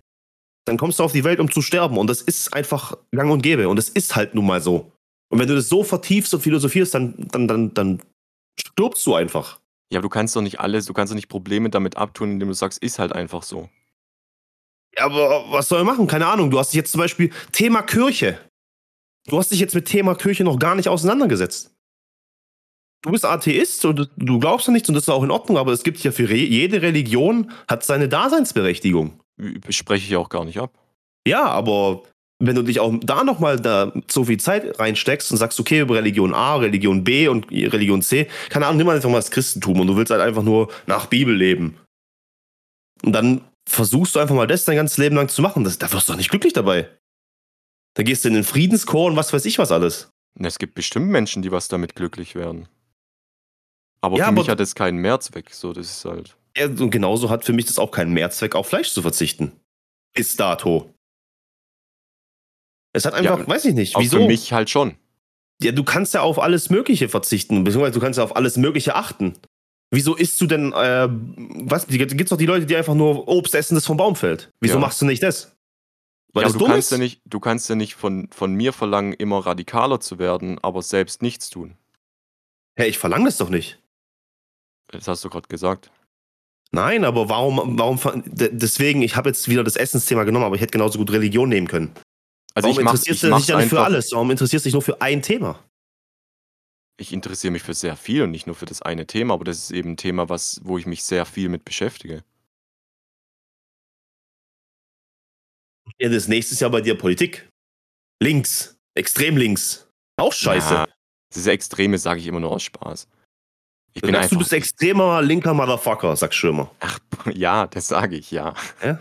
Dann kommst du auf die Welt, um zu sterben. Und das ist einfach gang und gäbe. Und es ist halt nun mal so. Und wenn du das so vertiefst und philosophierst, dann, dann, dann, dann stirbst du einfach. Ja, aber du kannst doch nicht alles, du kannst doch nicht Probleme damit abtun, indem du sagst, ist halt einfach so. Ja, aber was soll er machen? Keine Ahnung. Du hast dich jetzt zum Beispiel Thema Kirche. Du hast dich jetzt mit Thema Kirche noch gar nicht auseinandergesetzt. Du bist Atheist und du glaubst an nichts und das ist auch in Ordnung, aber es gibt ja für jede Religion hat seine Daseinsberechtigung. Spreche ich auch gar nicht ab. Ja, aber wenn du dich auch da nochmal da so viel Zeit reinsteckst und sagst, okay, über Religion A, Religion B und Religion C, keine Ahnung, nimm einfach mal das Christentum und du willst halt einfach nur nach Bibel leben. Und dann versuchst du einfach mal das dein ganzes Leben lang zu machen. Das, da wirst du doch nicht glücklich dabei. Da gehst du in den Friedenschor und was weiß ich was alles. Es gibt bestimmt Menschen, die was damit glücklich werden. Aber ja, für aber mich hat es keinen Mehrzweck. So, das ist halt. Ja, und genauso hat für mich das auch keinen Mehrzweck, auf Fleisch zu verzichten. Bis dato. Es hat einfach, ja, weiß ich nicht, wieso. Für mich halt schon. Ja, du kannst ja auf alles Mögliche verzichten, beziehungsweise du kannst ja auf alles Mögliche achten. Wieso isst du denn, äh, was, gibt's doch die Leute, die einfach nur Obst essen, das vom Baum fällt. Wieso ja. machst du nicht das? Weil ja, das du kannst ist? ja nicht, du kannst ja nicht von, von mir verlangen, immer radikaler zu werden, aber selbst nichts tun. Hä, hey, ich verlange das doch nicht. Das hast du gerade gesagt. Nein, aber warum, warum, deswegen, ich habe jetzt wieder das Essensthema genommen, aber ich hätte genauso gut Religion nehmen können. Also Warum ich mach, interessierst ich du dich ja nicht für alles? Warum interessierst du dich nur für ein Thema? Ich interessiere mich für sehr viel und nicht nur für das eine Thema, aber das ist eben ein Thema, was, wo ich mich sehr viel mit beschäftige. Ja, das nächste ist ja bei dir Politik. Links. Extrem links. Auch scheiße. Ja, diese Extreme sage ich immer nur aus Spaß. Ich Du bin sagst, du bist extremer linker Motherfucker, sagst du immer. Ach, ja, das sage ich, ja. Ja?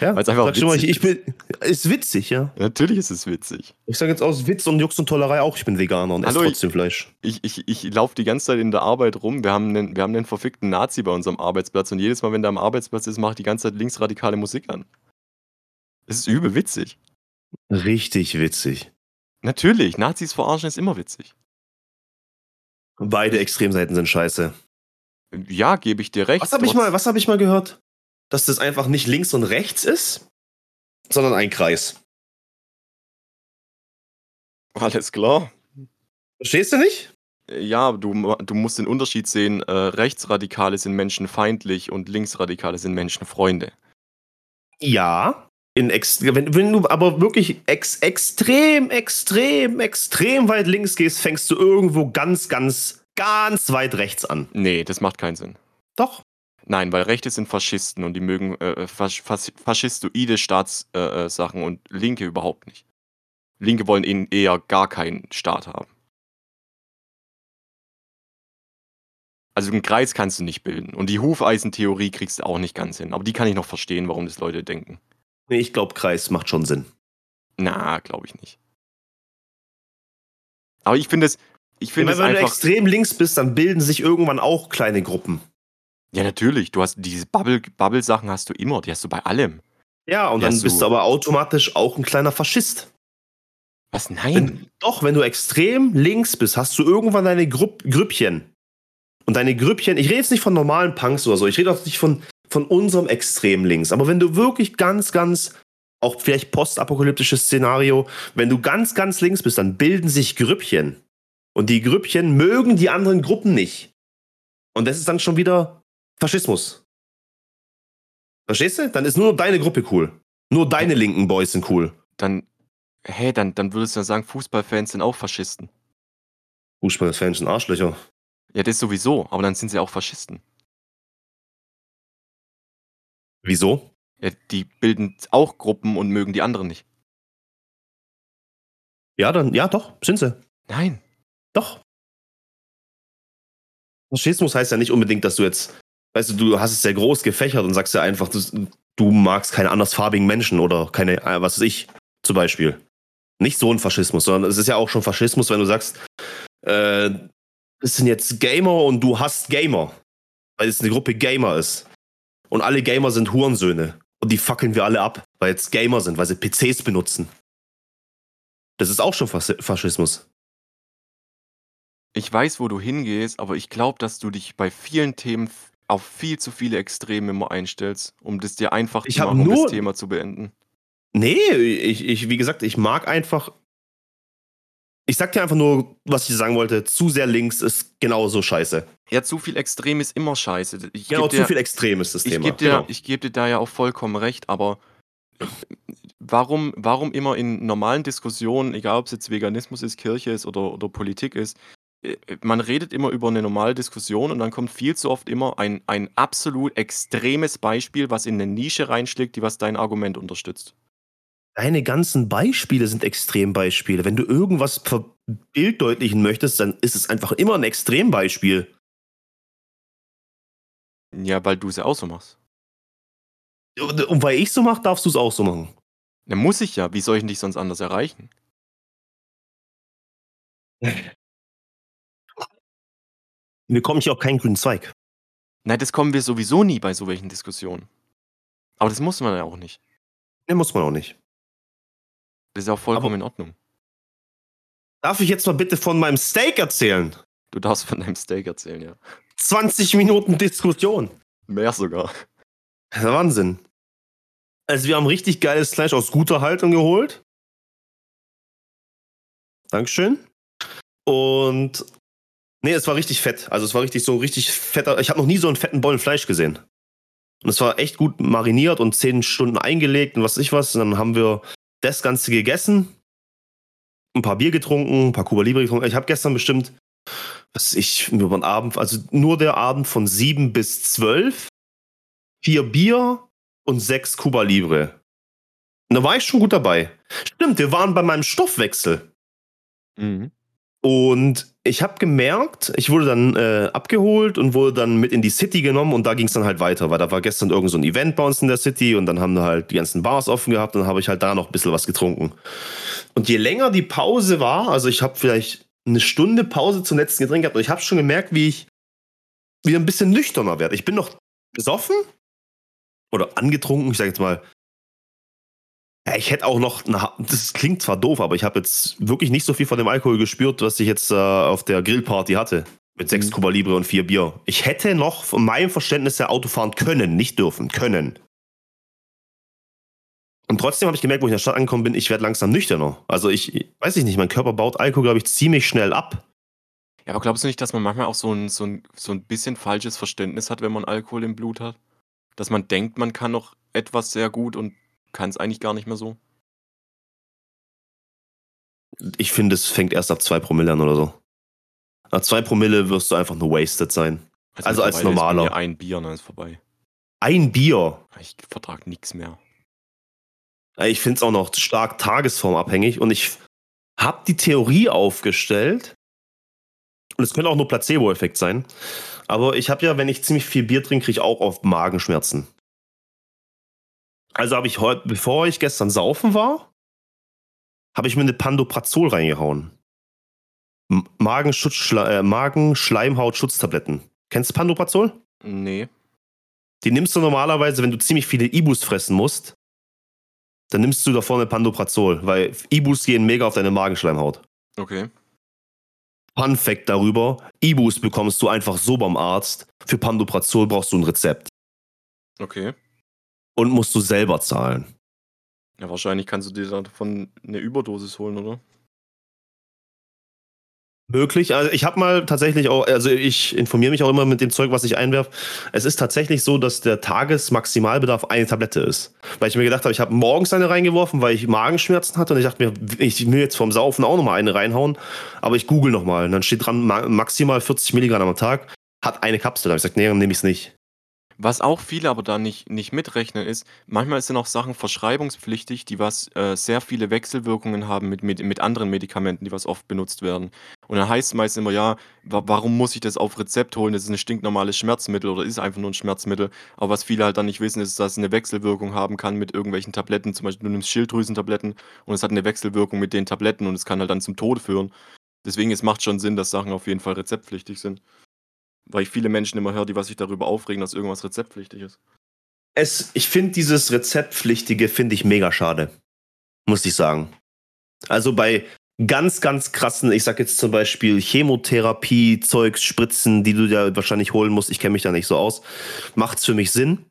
Ja, Weil's einfach sagst du immer, ich, ich bin. Ist witzig, ja. Natürlich ist es witzig. Ich sage jetzt aus Witz und Jux und Tollerei auch, ich bin Veganer und esse ich- trotzdem Fleisch. Ich, ich, ich laufe die ganze Zeit in der Arbeit rum. Wir haben, einen, wir haben einen verfickten Nazi bei unserem Arbeitsplatz und jedes Mal, wenn der am Arbeitsplatz ist, mache ich die ganze Zeit linksradikale Musik an. Es ist übel witzig. Richtig witzig. Natürlich, Nazis verarschen ist immer witzig. Beide Extremseiten sind scheiße. Ja, gebe ich dir recht. Was habe ich, mal- was hab ich mal gehört? Dass das einfach nicht links und rechts ist, sondern ein Kreis. Alles klar. Verstehst du nicht? Ja, du, du musst den Unterschied sehen. Äh, Rechtsradikale sind menschenfeindlich und Linksradikale sind Menschenfreunde. Ja. In ex wenn, wenn du aber wirklich ex extrem, extrem, extrem weit links gehst, fängst du irgendwo ganz, ganz, ganz weit rechts an. Nee, das macht keinen Sinn. Doch. Nein, weil Rechte sind Faschisten und die mögen äh, fas fas faschistoide Staatssachen äh, Sachen und Linke überhaupt nicht. Linke wollen eben eher gar keinen Staat haben. Also einen Kreis kannst du nicht bilden. Und die Hufeisentheorie kriegst du auch nicht ganz hin. Aber die kann ich noch verstehen, warum das Leute denken. Nee, ich glaube, Kreis macht schon Sinn. Na, glaube ich nicht. Aber ich finde es, ich finde Wenn, es wenn du einfach. extrem links bist, dann bilden sich irgendwann auch kleine Gruppen. Ja, natürlich. Du hast diese Bubble- Bubble-Sachen hast du immer. Die hast du bei allem. Ja, und Ja, dann bist du aber automatisch auch ein kleiner Faschist. Was? Nein. Wenn, doch, wenn du extrem links bist, hast du irgendwann deine Grupp Grüppchen. Und deine Grüppchen, ich rede jetzt nicht von normalen Punks oder so, ich rede auch nicht von, von unserem extrem links. Aber wenn du wirklich ganz, ganz, auch vielleicht postapokalyptisches Szenario, wenn du ganz, ganz links bist, dann bilden sich Grüppchen. Und die Grüppchen mögen die anderen Gruppen nicht. Und das ist dann schon wieder Faschismus. Verstehst du? Dann ist nur deine Gruppe cool. Nur deine linken Boys sind cool. Dann, hä, dann, dann würdest du ja sagen, Fußballfans sind auch Faschisten. Fußballfans sind Arschlöcher. Ja, das sowieso, aber dann sind sie auch Faschisten. Wieso? Ja, die bilden auch Gruppen und mögen die anderen nicht. Ja, dann, ja, doch, sind sie. Nein. Doch. Faschismus heißt ja nicht unbedingt, dass du jetzt, weißt du, du hast es sehr groß gefächert und sagst ja einfach, du, du magst keine andersfarbigen Menschen oder keine, äh, was weiß ich, zum Beispiel. Nicht so ein Faschismus, sondern es ist ja auch schon Faschismus, wenn du sagst, äh, es sind jetzt Gamer und du hast Gamer. Weil es eine Gruppe Gamer ist. Und alle Gamer sind Hurensöhne. Und die fackeln wir alle ab, weil jetzt Gamer sind, weil sie PCs benutzen. Das ist auch schon Fas Faschismus. Ich weiß, wo du hingehst, aber ich glaube, dass du dich bei vielen Themen auf viel zu viele Extreme immer einstellst, um das dir einfach Ich zu machen, um das Thema zu beenden. Nee, ich, ich, wie gesagt, ich mag einfach. Ich sag dir einfach nur, was ich sagen wollte. Zu sehr links ist genauso scheiße. Ja, zu viel Extrem ist immer scheiße. Ich Genau, geb zu dir, viel Extrem ist das ich Thema. gebe dir, genau. ich geb dir da ja auch vollkommen recht, aber warum, warum immer in normalen Diskussionen, egal ob es jetzt Veganismus ist, Kirche ist oder, oder Politik ist, äh, man redet immer über eine normale Diskussion und dann kommt viel zu oft immer ein, ein absolut extremes Beispiel, was in eine Nische reinschlägt, die was dein Argument unterstützt. Deine ganzen Beispiele sind Extrembeispiele. Wenn du irgendwas verbilddeutlichen möchtest, dann ist es einfach immer ein Extrembeispiel. Ja, weil du es ja auch so machst. Und weil ich so mache, darfst du es auch so machen. Dann muss ich ja. Wie soll ich dich sonst anders erreichen? Wir kommen hier auf keinen grünen Zweig. Nein, das kommen wir sowieso nie bei so welchen Diskussionen. Aber das muss man ja auch nicht. Ne, muss man auch nicht. Das ist ja auch vollkommen Aber- in Ordnung. Darf ich jetzt mal bitte von meinem Steak erzählen? Du darfst von deinem Steak erzählen, ja. 20 Minuten Diskussion. Mehr sogar. Das ist Wahnsinn. Also wir haben richtig geiles Fleisch aus guter Haltung geholt. Dankeschön. Und nee, es war richtig fett. Also es war richtig so richtig fetter. Ich habe noch nie so einen fetten Bollen Fleisch gesehen. Und es war echt gut mariniert und 10 Stunden eingelegt und was ich was. Und dann haben wir das Ganze gegessen. Ein paar Bier getrunken, ein paar Cuba Libre getrunken. Ich habe gestern bestimmt, was ich, über den Abend, also nur der Abend von 7 bis 12 vier Bier und sechs Cuba Libre. Und da war ich schon gut dabei. Stimmt, wir waren bei meinem Stoffwechsel. Mhm. Und ich habe gemerkt, ich wurde dann äh, abgeholt und wurde dann mit in die City genommen und da ging es dann halt weiter, weil da war gestern irgend so ein Event bei uns in der City und dann haben wir halt die ganzen Bars offen gehabt und dann habe ich halt da noch ein bisschen was getrunken. Und je länger die Pause war, also ich habe vielleicht eine Stunde Pause zum letzten Getränk gehabt und ich habe schon gemerkt, wie ich wieder ein bisschen nüchterner werde. Ich bin noch besoffen oder angetrunken, ich sage jetzt mal, ja, ich hätte auch noch, na, das klingt zwar doof, aber ich habe jetzt wirklich nicht so viel von dem Alkohol gespürt, was ich jetzt äh, auf der Grillparty hatte. Mit sechs Mhm. Cuba Libre und vier Bier. Ich hätte noch von meinem Verständnis her Auto fahren können, nicht dürfen, können. Und trotzdem habe ich gemerkt, wo ich in der Stadt angekommen bin, ich werde langsam nüchterner. Also ich, weiß ich nicht, mein Körper baut Alkohol, glaube ich, ziemlich schnell ab. Ja, aber glaubst du nicht, dass man manchmal auch so ein, so, ein, so ein bisschen falsches Verständnis hat, wenn man Alkohol im Blut hat? Dass man denkt, man kann noch etwas sehr gut und kann es eigentlich gar nicht mehr so? Ich finde, es fängt erst ab zwei Promille an oder so. Ab zwei Promille wirst du einfach nur wasted sein. Also als ist bei normaler. ein Bier, dann ist vorbei. Ein Bier. Ich vertrag nichts mehr. Ich finde es auch noch stark tagesformabhängig und ich habe die Theorie aufgestellt, und es könnte auch nur Placebo-Effekt sein, aber ich habe ja, wenn ich ziemlich viel Bier trinke, kriege ich auch oft Magenschmerzen. Also habe ich heute, bevor ich gestern saufen war, habe ich mir eine Pandoprazol reingehauen. M- Magenschutzschle äh, Magenschleimhautschutztabletten. Kennst du Pandoprazol? Nee. Die nimmst du normalerweise, wenn du ziemlich viele Ibus fressen musst. Dann nimmst du da vorne Pandoprazol, weil Ibus gehen mega auf deine Magenschleimhaut. Okay. Fun Fact darüber: Ibus bekommst du einfach so beim Arzt. Für Pandoprazol brauchst du ein Rezept Okay. Und musst du selber zahlen. Ja, wahrscheinlich kannst du dir davon eine Überdosis holen, oder? Möglich. Also ich habe mal tatsächlich auch, also ich informiere mich auch immer mit dem Zeug, was ich einwerfe. Es ist tatsächlich so, dass der Tagesmaximalbedarf eine Tablette ist. Weil ich mir gedacht habe, ich habe morgens eine reingeworfen, weil ich Magenschmerzen hatte und ich dachte mir, ich will jetzt vom Saufen auch nochmal eine reinhauen. Aber ich google nochmal und dann steht dran, ma maximal 40 Milligramm am Tag, hat eine Kapsel. Da habe ich gesagt, nee, dann nehme ich es nicht. Was auch viele aber da nicht, nicht mitrechnen ist, manchmal sind auch Sachen verschreibungspflichtig, die was äh, sehr viele Wechselwirkungen haben mit, mit, mit anderen Medikamenten, die was oft benutzt werden. Und dann heißt es meist immer, ja, wa warum muss ich das auf Rezept holen? Das ist ein stinknormales Schmerzmittel oder ist einfach nur ein Schmerzmittel. Aber was viele halt dann nicht wissen, ist, dass es eine Wechselwirkung haben kann mit irgendwelchen Tabletten. Zum Beispiel, du nimmst Schilddrüsentabletten und es hat eine Wechselwirkung mit den Tabletten und es kann halt dann zum Tode führen. Deswegen, es macht schon Sinn, dass Sachen auf jeden Fall rezeptpflichtig sind. Weil ich viele Menschen immer höre, die was sich darüber aufregen, dass irgendwas rezeptpflichtig ist. Es, ich finde dieses Rezeptpflichtige, finde ich mega schade. Muss ich sagen. Also bei ganz, ganz krassen, ich sag jetzt zum Beispiel Chemotherapie, Zeugs, Spritzen, die du ja wahrscheinlich holen musst, ich kenne mich da nicht so aus, macht's für mich Sinn.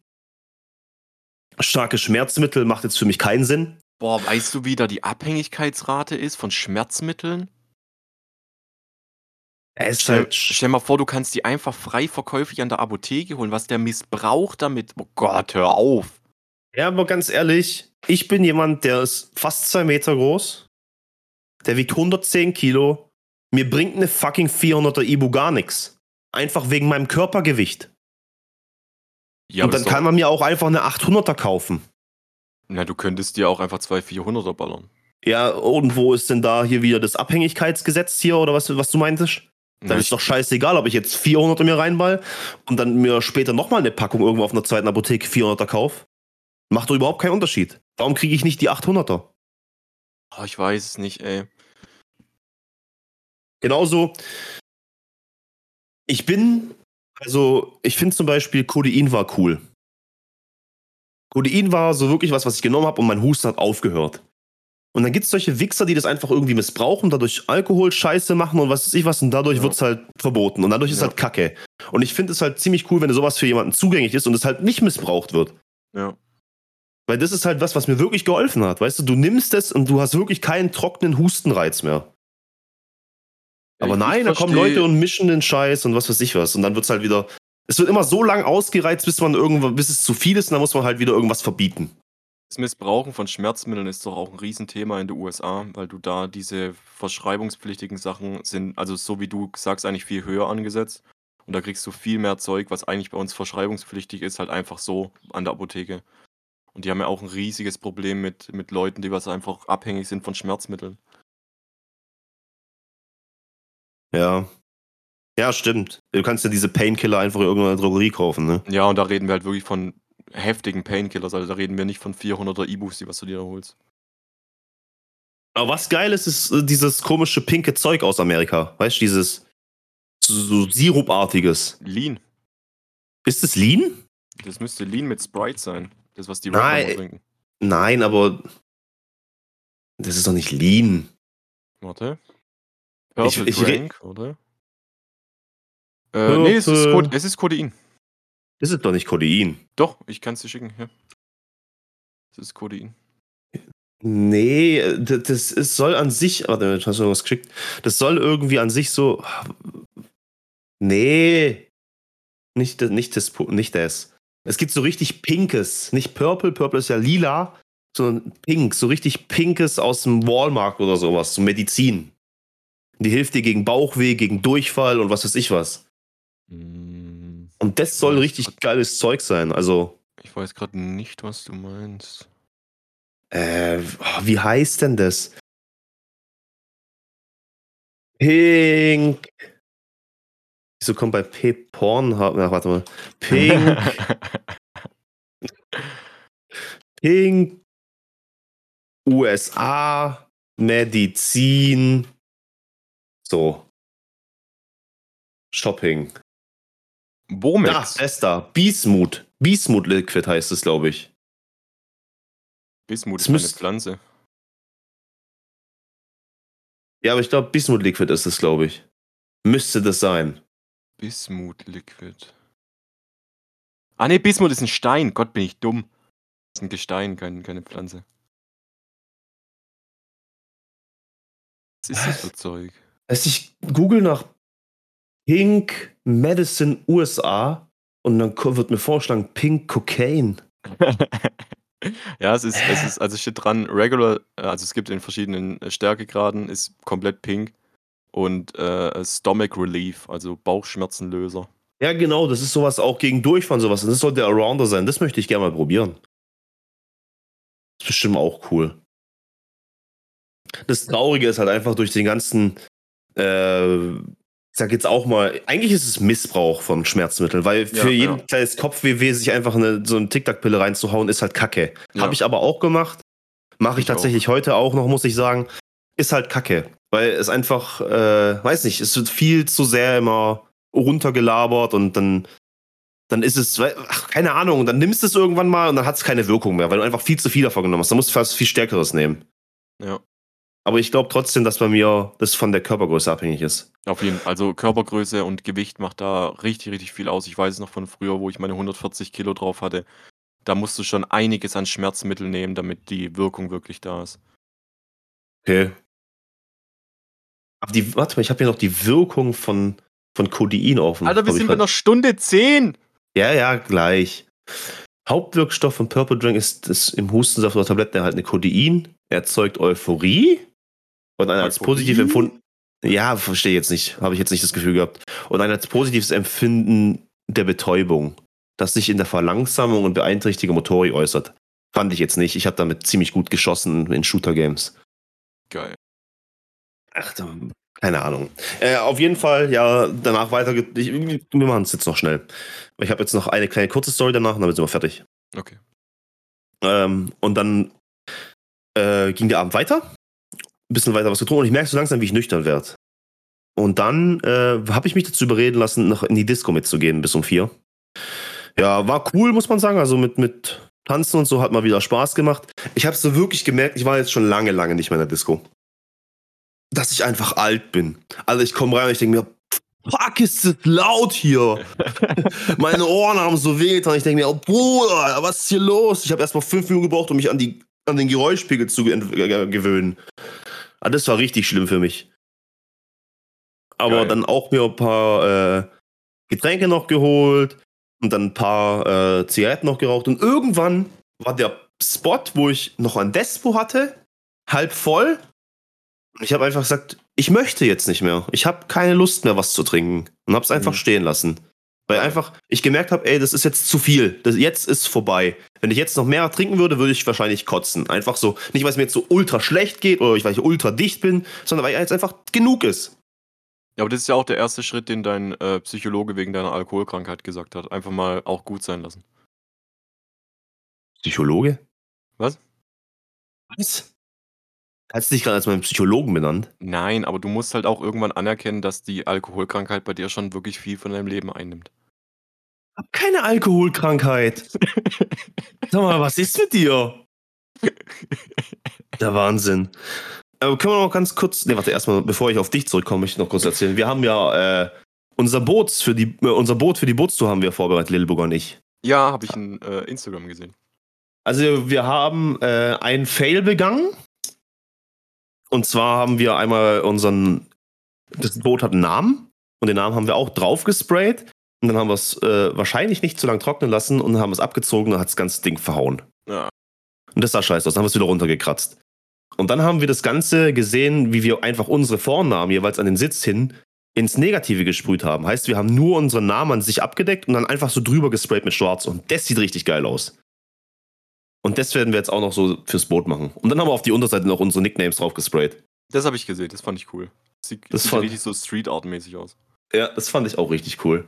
Starke Schmerzmittel macht jetzt für mich keinen Sinn. Boah, weißt du, wie da die Abhängigkeitsrate ist von Schmerzmitteln? Es ist Stell, halt, stell mal vor, du kannst die einfach frei verkäuflich an der Apotheke holen. Was der missbraucht damit. Oh Gott, hör auf. ja, aber ganz ehrlich, ich bin jemand, der ist fast zwei Meter groß, der wiegt 110 Kilo, mir bringt eine fucking 400er Ibu gar nichts. Einfach wegen meinem Körpergewicht. Ja, und dann kann man mir auch einfach eine 800er kaufen. na, du könntest dir auch einfach zwei 400er ballern. Ja, und wo ist denn da hier wieder das Abhängigkeitsgesetz hier oder was, was du meintest? Dann ist doch scheißegal, ob ich jetzt 400er mir reinball und dann mir später nochmal eine Packung irgendwo auf einer zweiten Apotheke 400er kauf. Macht doch überhaupt keinen Unterschied. Warum kriege ich nicht die 800er? oh, ich weiß es nicht, ey. Genauso, ich bin, also ich finde zum Beispiel Codein war cool. Codein war so wirklich was, was ich genommen habe und mein Husten hat aufgehört. Und dann gibt es solche Wichser, die das einfach irgendwie missbrauchen, dadurch Alkohol scheiße machen und was weiß ich was und dadurch Ja. wird's halt verboten und dadurch ist Ja. halt Kacke. Und ich finde es halt ziemlich cool, wenn sowas für jemanden zugänglich ist und es halt nicht missbraucht wird. Ja. Weil das ist halt was, was mir wirklich geholfen hat. Weißt du, du nimmst es und du hast wirklich keinen trockenen Hustenreiz mehr. Aber Ich- nein, da kommen Leute und mischen den Scheiß und was weiß ich was. Und dann wird's halt wieder. Es wird immer so lang ausgereizt, bis man irgendwann, bis es zu viel ist und dann muss man halt wieder irgendwas verbieten. Das Missbrauchen von Schmerzmitteln ist doch auch ein Riesenthema in den USA, weil du da diese verschreibungspflichtigen Sachen sind, also so wie du sagst, eigentlich viel höher angesetzt. Und da kriegst du viel mehr Zeug, was eigentlich bei uns verschreibungspflichtig ist, halt einfach so an der Apotheke. Und die haben ja auch ein riesiges Problem mit, mit Leuten, die was einfach abhängig sind von Schmerzmitteln. Ja. Ja, stimmt. Du kannst ja diese Painkiller einfach in irgendeiner Drogerie kaufen, ne? Ja, und da reden wir halt wirklich von heftigen Painkillers. Also da reden wir nicht von 400er E-Books, die was du dir da holst. Aber was geil ist, ist äh, dieses komische pinke Zeug aus Amerika. Weißt du, dieses so, Sirupartiges. Lean. Ist es Lean? Das müsste Lean mit Sprite sein. Das, was die. Rapper trinken. Nein, aber das ist doch nicht Lean. Warte. Ich- Purple ich re- Drank, oder? Äh, nee, es ist, es ist Codein. Das ist doch nicht Codein. Doch, ich kann es dir schicken. Ja. Es ist Codein. Nee, äh, d- das ist, soll an sich. Warte, du hast mir was geschickt. Das soll irgendwie an sich so. Nee. Nicht, das- nicht, das, nicht das. Es gibt so richtig Pinkes. Nicht Purple, Purple ist ja lila, sondern Pink. So richtig Pinkes aus dem Walmart oder sowas. So Medizin. Die hilft dir gegen Bauchweh, gegen Durchfall und was weiß ich was. Mm, Und das soll richtig geiles Zeug sein. Also, Ich weiß gerade nicht, was du meinst. äh, oh, wie heißt denn das? Pink. Wieso kommt bei P Porn? Ach, warte mal. Pink, Pink, USA, Medizin. So. Shopping. Bomex. das da. Bismut. Bismut Liquid heißt es, glaube ich. Bismut es ist eine Pflanze. Ja, aber ich glaube, Bismut Liquid ist es, glaube ich. Müsste das sein. Bismut Liquid. Ah ne, Bismut ist ein Stein. Gott, bin ich dumm. Das ist ein Gestein, kein, keine Pflanze. Was ist das für Zeug? Also ich google nach Pink Medicine USA und dann wird mir vorschlagen Pink Cocaine. ja, es ist, es ist, also steht dran, regular, äh, also es gibt in verschiedenen äh, Stärkegraden, ist komplett pink. Und äh, Stomach Relief, also Bauchschmerzenlöser. Ja, genau, das ist sowas auch gegen Durchfall und sowas. Und das soll der Arounder sein. Das möchte ich gerne mal probieren. ist bestimmt auch cool. Das Traurige ist halt einfach durch den ganzen, äh, ich sag jetzt auch mal, eigentlich ist es Missbrauch von Schmerzmitteln, weil für Ja, jeden ja. kleines Kopfweh sich einfach eine, so eine Tic-Tac-Pille reinzuhauen, ist halt Kacke. Ja. Habe ich aber auch gemacht. Mache ich Ich auch. tatsächlich heute auch noch, muss ich sagen. Ist halt Kacke. Weil es einfach, äh, weiß nicht, es wird viel zu sehr immer runtergelabert und dann, dann ist es, ach, keine Ahnung, dann nimmst du es irgendwann mal und dann hat es keine Wirkung mehr, weil du einfach viel zu viel davon genommen hast. Dann musst du fast viel Stärkeres nehmen. Ja. Aber ich glaube trotzdem, dass bei mir das von der Körpergröße abhängig ist. Auf jeden Fall. Also Körpergröße und Gewicht macht da richtig, richtig viel aus. Ich weiß es noch von früher, wo ich meine 140 Kilo drauf hatte. Da musst du schon einiges an Schmerzmittel nehmen, damit die Wirkung wirklich da ist. Okay. Aber die, warte mal, ich habe hier noch die Wirkung von, von Codein offen. Alter, wir sind bei einer Stunde 10. Ja, ja, gleich. Hauptwirkstoff von Purple Drink ist das im Hustensaft oder Tabletten erhaltene Codein. Erzeugt Euphorie und ein als positiv empfunden. Ja, verstehe jetzt nicht. Habe ich jetzt nicht das Gefühl gehabt. Und ein als positives Empfinden der Betäubung, das sich in der Verlangsamung und Beeinträchtigung Motorik äußert. Fand ich jetzt nicht. Ich habe damit ziemlich gut geschossen in Shooter-Games. Geil. Ach, da- keine Ahnung. Äh, auf jeden Fall, ja, danach weiter. Ich, wir machen es jetzt noch schnell. Ich habe jetzt noch eine kleine kurze Story danach und dann sind wir fertig. Okay. Ähm, und dann äh, ging der Abend weiter. Ein bisschen weiter was getrunken und ich merke so langsam, wie ich nüchtern werde. Und dann äh, habe ich mich dazu überreden lassen, noch in die Disco mitzugehen bis um vier. Ja, war cool, muss man sagen. Also mit, mit Tanzen und so hat mal wieder Spaß gemacht. Ich habe so wirklich gemerkt, ich war jetzt schon lange, lange nicht mehr in der Disco. Dass ich einfach alt bin. Also ich komme rein und ich denke mir, fuck, ist das laut hier. Meine Ohren haben so weh getan. Ich denke mir, oh, Bruder, was ist hier los? Ich habe erst mal fünf Minuten gebraucht, um mich an, die, an den Geräuschpegel zu gewöhnen. Ah, das war richtig schlimm für mich. Aber Geil. dann auch mir ein paar äh, Getränke noch geholt und dann ein paar äh, Zigaretten noch geraucht. Und irgendwann war der Spot, wo ich noch ein Despo hatte, halb voll. Und ich habe einfach gesagt, ich möchte jetzt nicht mehr. Ich habe keine Lust mehr, was zu trinken. Und habe es einfach Mhm. stehen lassen. Weil einfach ich gemerkt habe, ey, das ist jetzt zu viel. Das, jetzt ist vorbei. Wenn ich jetzt noch mehr trinken würde, würde ich wahrscheinlich kotzen. Einfach so, nicht weil es mir jetzt so ultra schlecht geht oder weil ich ultra dicht bin, sondern weil jetzt einfach genug ist. Ja, aber das ist ja auch der erste Schritt, den dein äh, Psychologe wegen deiner Alkoholkrankheit gesagt hat. Einfach mal auch gut sein lassen. Psychologe? Was? Was? Hast du dich gerade als meinen Psychologen benannt? Nein, aber du musst halt auch irgendwann anerkennen, dass die Alkoholkrankheit bei dir schon wirklich viel von deinem Leben einnimmt. Ich hab keine Alkoholkrankheit. Sag mal, was ist mit dir? Der Wahnsinn. Aber können wir noch ganz kurz, ne, warte, erstmal, bevor ich auf dich zurückkomme, möchte ich noch kurz erzählen. Wir haben ja äh, unser Boot für die, äh, unser Boot für die Bootstour haben wir vorbereitet, Lilleburger und ich. Ja, habe ich in äh, Instagram gesehen. Also wir haben äh, einen Fail begangen. Und zwar haben wir einmal unseren, das Boot hat einen Namen und den Namen haben wir auch drauf gesprayt. Und dann haben wir es äh, wahrscheinlich nicht zu lange trocknen lassen und dann haben wir es abgezogen und hat das ganze Ding verhauen. Ja. Und das sah scheiße aus. Dann haben wir es wieder runtergekratzt. Und dann haben wir das Ganze gesehen, wie wir einfach unsere Vornamen jeweils an den Sitz hin ins Negative gesprüht haben. Heißt, wir haben nur unseren Namen an sich abgedeckt und dann einfach so drüber gesprayt mit Schwarz. Und das sieht richtig geil aus. Und das werden wir jetzt auch noch so fürs Boot machen. Und dann haben wir auf die Unterseite noch unsere Nicknames drauf gesprayt. Das habe ich gesehen, das fand ich cool. Sieht, Das sieht fand- richtig so Street Art mäßig aus. Ja, das fand ich auch richtig cool.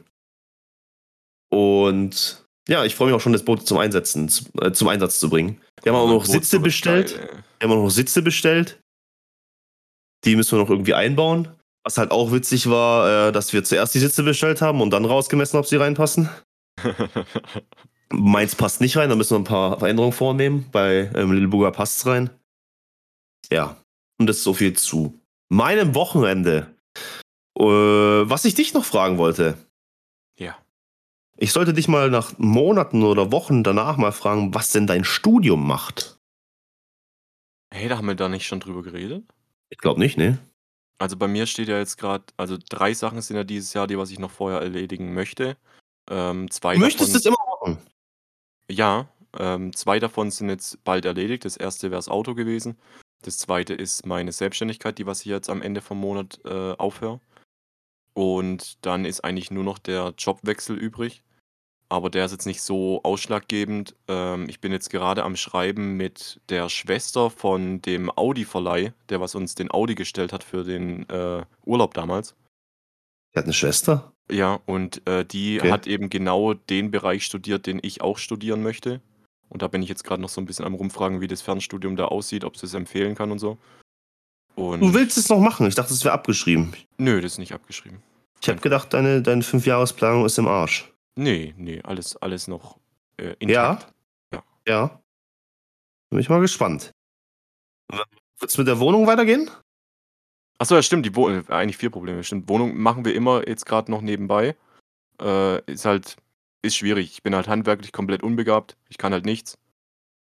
Und ja, ich freue mich auch schon, das Boot zum Einsetzen, zu- äh, zum Einsatz zu bringen. Wir haben auch noch Boot Sitze bestellt. geil. Wir haben auch noch Sitze bestellt. Die müssen wir noch irgendwie einbauen. Was halt auch witzig war, äh, dass wir zuerst die Sitze bestellt haben und dann rausgemessen, ob sie reinpassen. Meins passt nicht rein, da müssen wir ein paar Veränderungen vornehmen. Bei ähm, Lilleburger passt es rein. Ja, und das ist so viel zu meinem Wochenende. Äh, was ich dich noch fragen wollte. ja. Ich sollte dich mal nach Monaten oder Wochen danach mal fragen, was denn dein Studium macht. Hey, da haben wir da nicht schon drüber geredet? Ich glaube nicht, ne? Also bei mir steht ja jetzt gerade, also drei Sachen sind ja dieses Jahr die, was ich noch vorher erledigen möchte. Ähm, zwei Du möchtest davon, es immer machen. Ja, ähm, zwei davon sind jetzt bald erledigt. Das erste wäre das Auto gewesen. Das zweite ist meine Selbstständigkeit, die was ich jetzt am Ende vom Monat äh, aufhöre. Und dann ist eigentlich nur noch der Jobwechsel übrig. Aber der ist jetzt nicht so ausschlaggebend. Ähm, ich bin jetzt gerade am Schreiben mit der Schwester von dem Audi-Verleih, der was uns den Audi gestellt hat für den äh, Urlaub damals. Er hat eine Schwester. Ja, und äh, die Okay. hat eben genau den Bereich studiert, den ich auch studieren möchte. Und da bin ich jetzt gerade noch so ein bisschen am rumfragen, wie das Fernstudium da aussieht, ob sie es empfehlen kann und so. Und Du willst es noch machen. Ich dachte, es wäre abgeschrieben. nö, das ist nicht abgeschrieben. Ich habe gedacht, deine, deine Fünfjahresplanung ist im Arsch. Nee, nee, alles, alles noch äh, Ja? intakt. Ja. Bin ich mal gespannt. Wird es mit der Wohnung weitergehen? Achso, ja, stimmt, die Wo äh, eigentlich vier Probleme. Stimmt, Wohnung machen wir immer jetzt gerade noch nebenbei. Äh, ist halt, ist schwierig. Ich bin halt handwerklich komplett unbegabt. Ich kann halt nichts.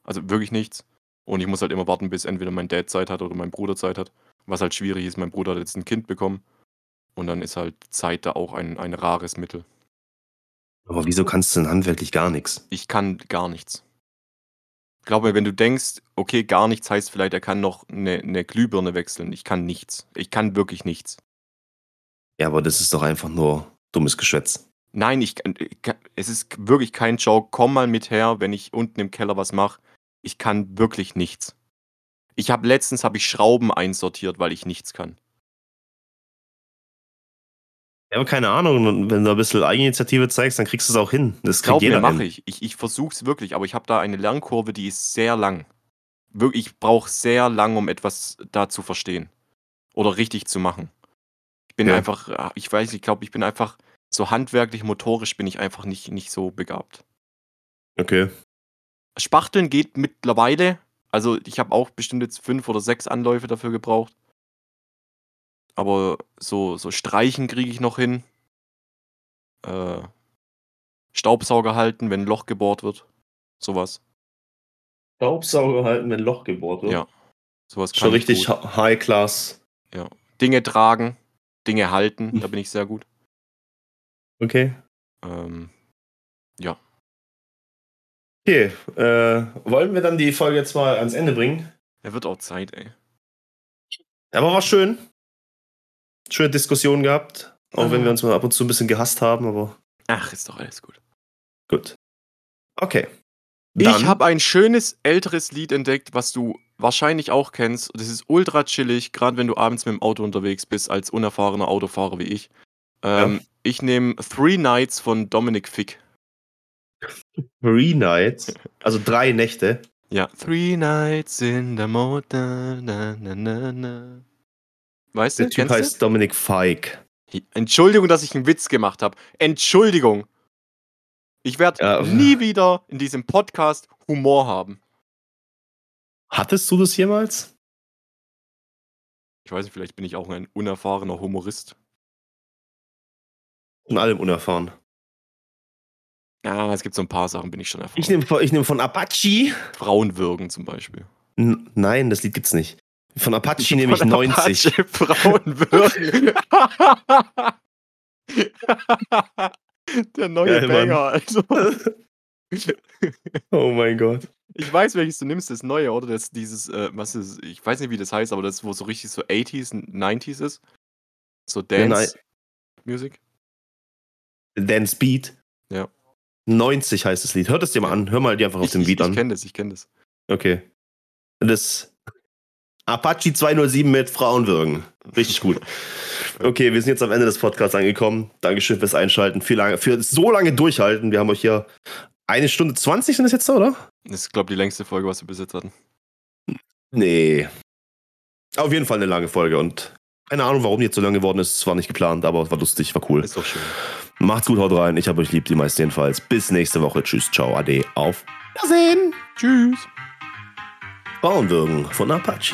Also wirklich nichts. Und ich muss halt immer warten, bis entweder mein Dad Zeit hat oder mein Bruder Zeit hat. Was halt schwierig ist, mein Bruder hat jetzt ein Kind bekommen. Und dann ist halt Zeit da auch ein, ein rares Mittel. Aber wieso kannst du denn handwerklich gar nichts? Ich kann gar nichts. Glaub mir, wenn du denkst, okay, gar nichts heißt vielleicht, er kann noch eine, eine Glühbirne wechseln. Ich kann nichts. Ich kann wirklich nichts. Ja, aber das ist doch einfach nur dummes Geschwätz. Nein, ich, kann- es ist wirklich kein Joke. Komm mal mit her, wenn ich unten im Keller was mache. Ich kann wirklich nichts. Ich habe letztens habe ich Schrauben einsortiert, weil ich nichts kann. Ja, aber keine Ahnung. und Wenn du ein bisschen Eigeninitiative zeigst, dann kriegst du es auch hin. Das kriegt Glaub mir, jeder mache hin. ich. Ich, ich versuche es wirklich, aber ich habe da eine Lernkurve, die ist sehr lang. Wirklich, ich brauche sehr lang, um etwas da zu verstehen. Oder richtig zu machen. Ich bin Ja. einfach, äh, ich weiß, ich glaube, ich bin einfach so handwerklich, motorisch bin ich einfach nicht, nicht so begabt. Okay. Spachteln geht mittlerweile. Also ich habe auch bestimmt jetzt fünf oder sechs Anläufe dafür gebraucht. Aber so, so Streichen kriege ich noch hin. Äh, Staubsauger halten, wenn ein Loch gebohrt wird. Sowas. Staubsauger halten, wenn ein Loch gebohrt wird. Ja. Sowas kann Schon ich richtig gut. High Class. Dinge tragen, Dinge halten, da bin ich sehr gut. Okay. Ähm, Okay. Äh, wollen wir dann die Folge jetzt mal ans Ende bringen? er wird auch Zeit, ey. Aber war schön. Schöne Diskussion gehabt. Auch Ja. wenn wir uns mal ab und zu ein bisschen gehasst haben, aber Ach, ist doch alles gut. Gut. Okay. Ich Dann- habe ein schönes älteres Lied entdeckt, was du wahrscheinlich auch kennst. Das ist ultra chillig, gerade wenn du abends mit dem Auto unterwegs bist, als unerfahrener Autofahrer wie ich. Ähm, Ich nehme Three Nights von Dominic Fick. Three Nights. Also drei Nächte. Ja. Three Nights in the Motor. Na, na, na, na. Weißt Der du? Typ heißt Dominic Fike. du? Entschuldigung, dass ich einen Witz gemacht habe. Entschuldigung. Ich werde Ja. nie wieder in diesem Podcast Humor haben. Hattest du das jemals? Ich weiß nicht, vielleicht bin ich auch ein unerfahrener Humorist. In allem unerfahren. Ja, es gibt so ein paar Sachen, bin ich schon erfahren. Ich nehme ich nehm von Apache. Frauen würgen zum Beispiel. N nein, das Lied gibt's nicht. Von Apache nehme ich Von 90. Apache, Frauen würgen. Der neue Geil, Mann. Banger, also. Oh mein Gott. Ich weiß, welches du nimmst, das neue, oder? Das dieses, äh, was ist, ich weiß nicht, wie das heißt, aber das, wo so richtig so 80s und 90s ist. So. Dance Music. Dance Beat. Ja. 90 heißt das Lied. Hört es dir mal an. Hör mal dir einfach auf Ich, dem ich, Beat ich an. kenne das, ich kenne das. Okay. Das Apache 207 mit Frauenwürgen. Richtig gut. Okay, wir sind jetzt am Ende des Podcasts angekommen. Dankeschön fürs Einschalten. Viel lange, für so lange durchhalten. Wir haben euch hier eine Stunde 20 sind das jetzt, oder? Das ist, glaube ich, die längste Folge, was wir bis jetzt hatten. Nee. Auf jeden Fall eine lange Folge und keine Ahnung, warum die jetzt so lang geworden ist. Es war nicht geplant, aber war lustig, war cool. Ist doch schön. Macht's gut, haut rein. Ich hab euch lieb, die meisten jedenfalls. Bis nächste Woche. Tschüss, ciao, ade, auf Wiedersehen. Tschüss. Frauenwürgen von Apache.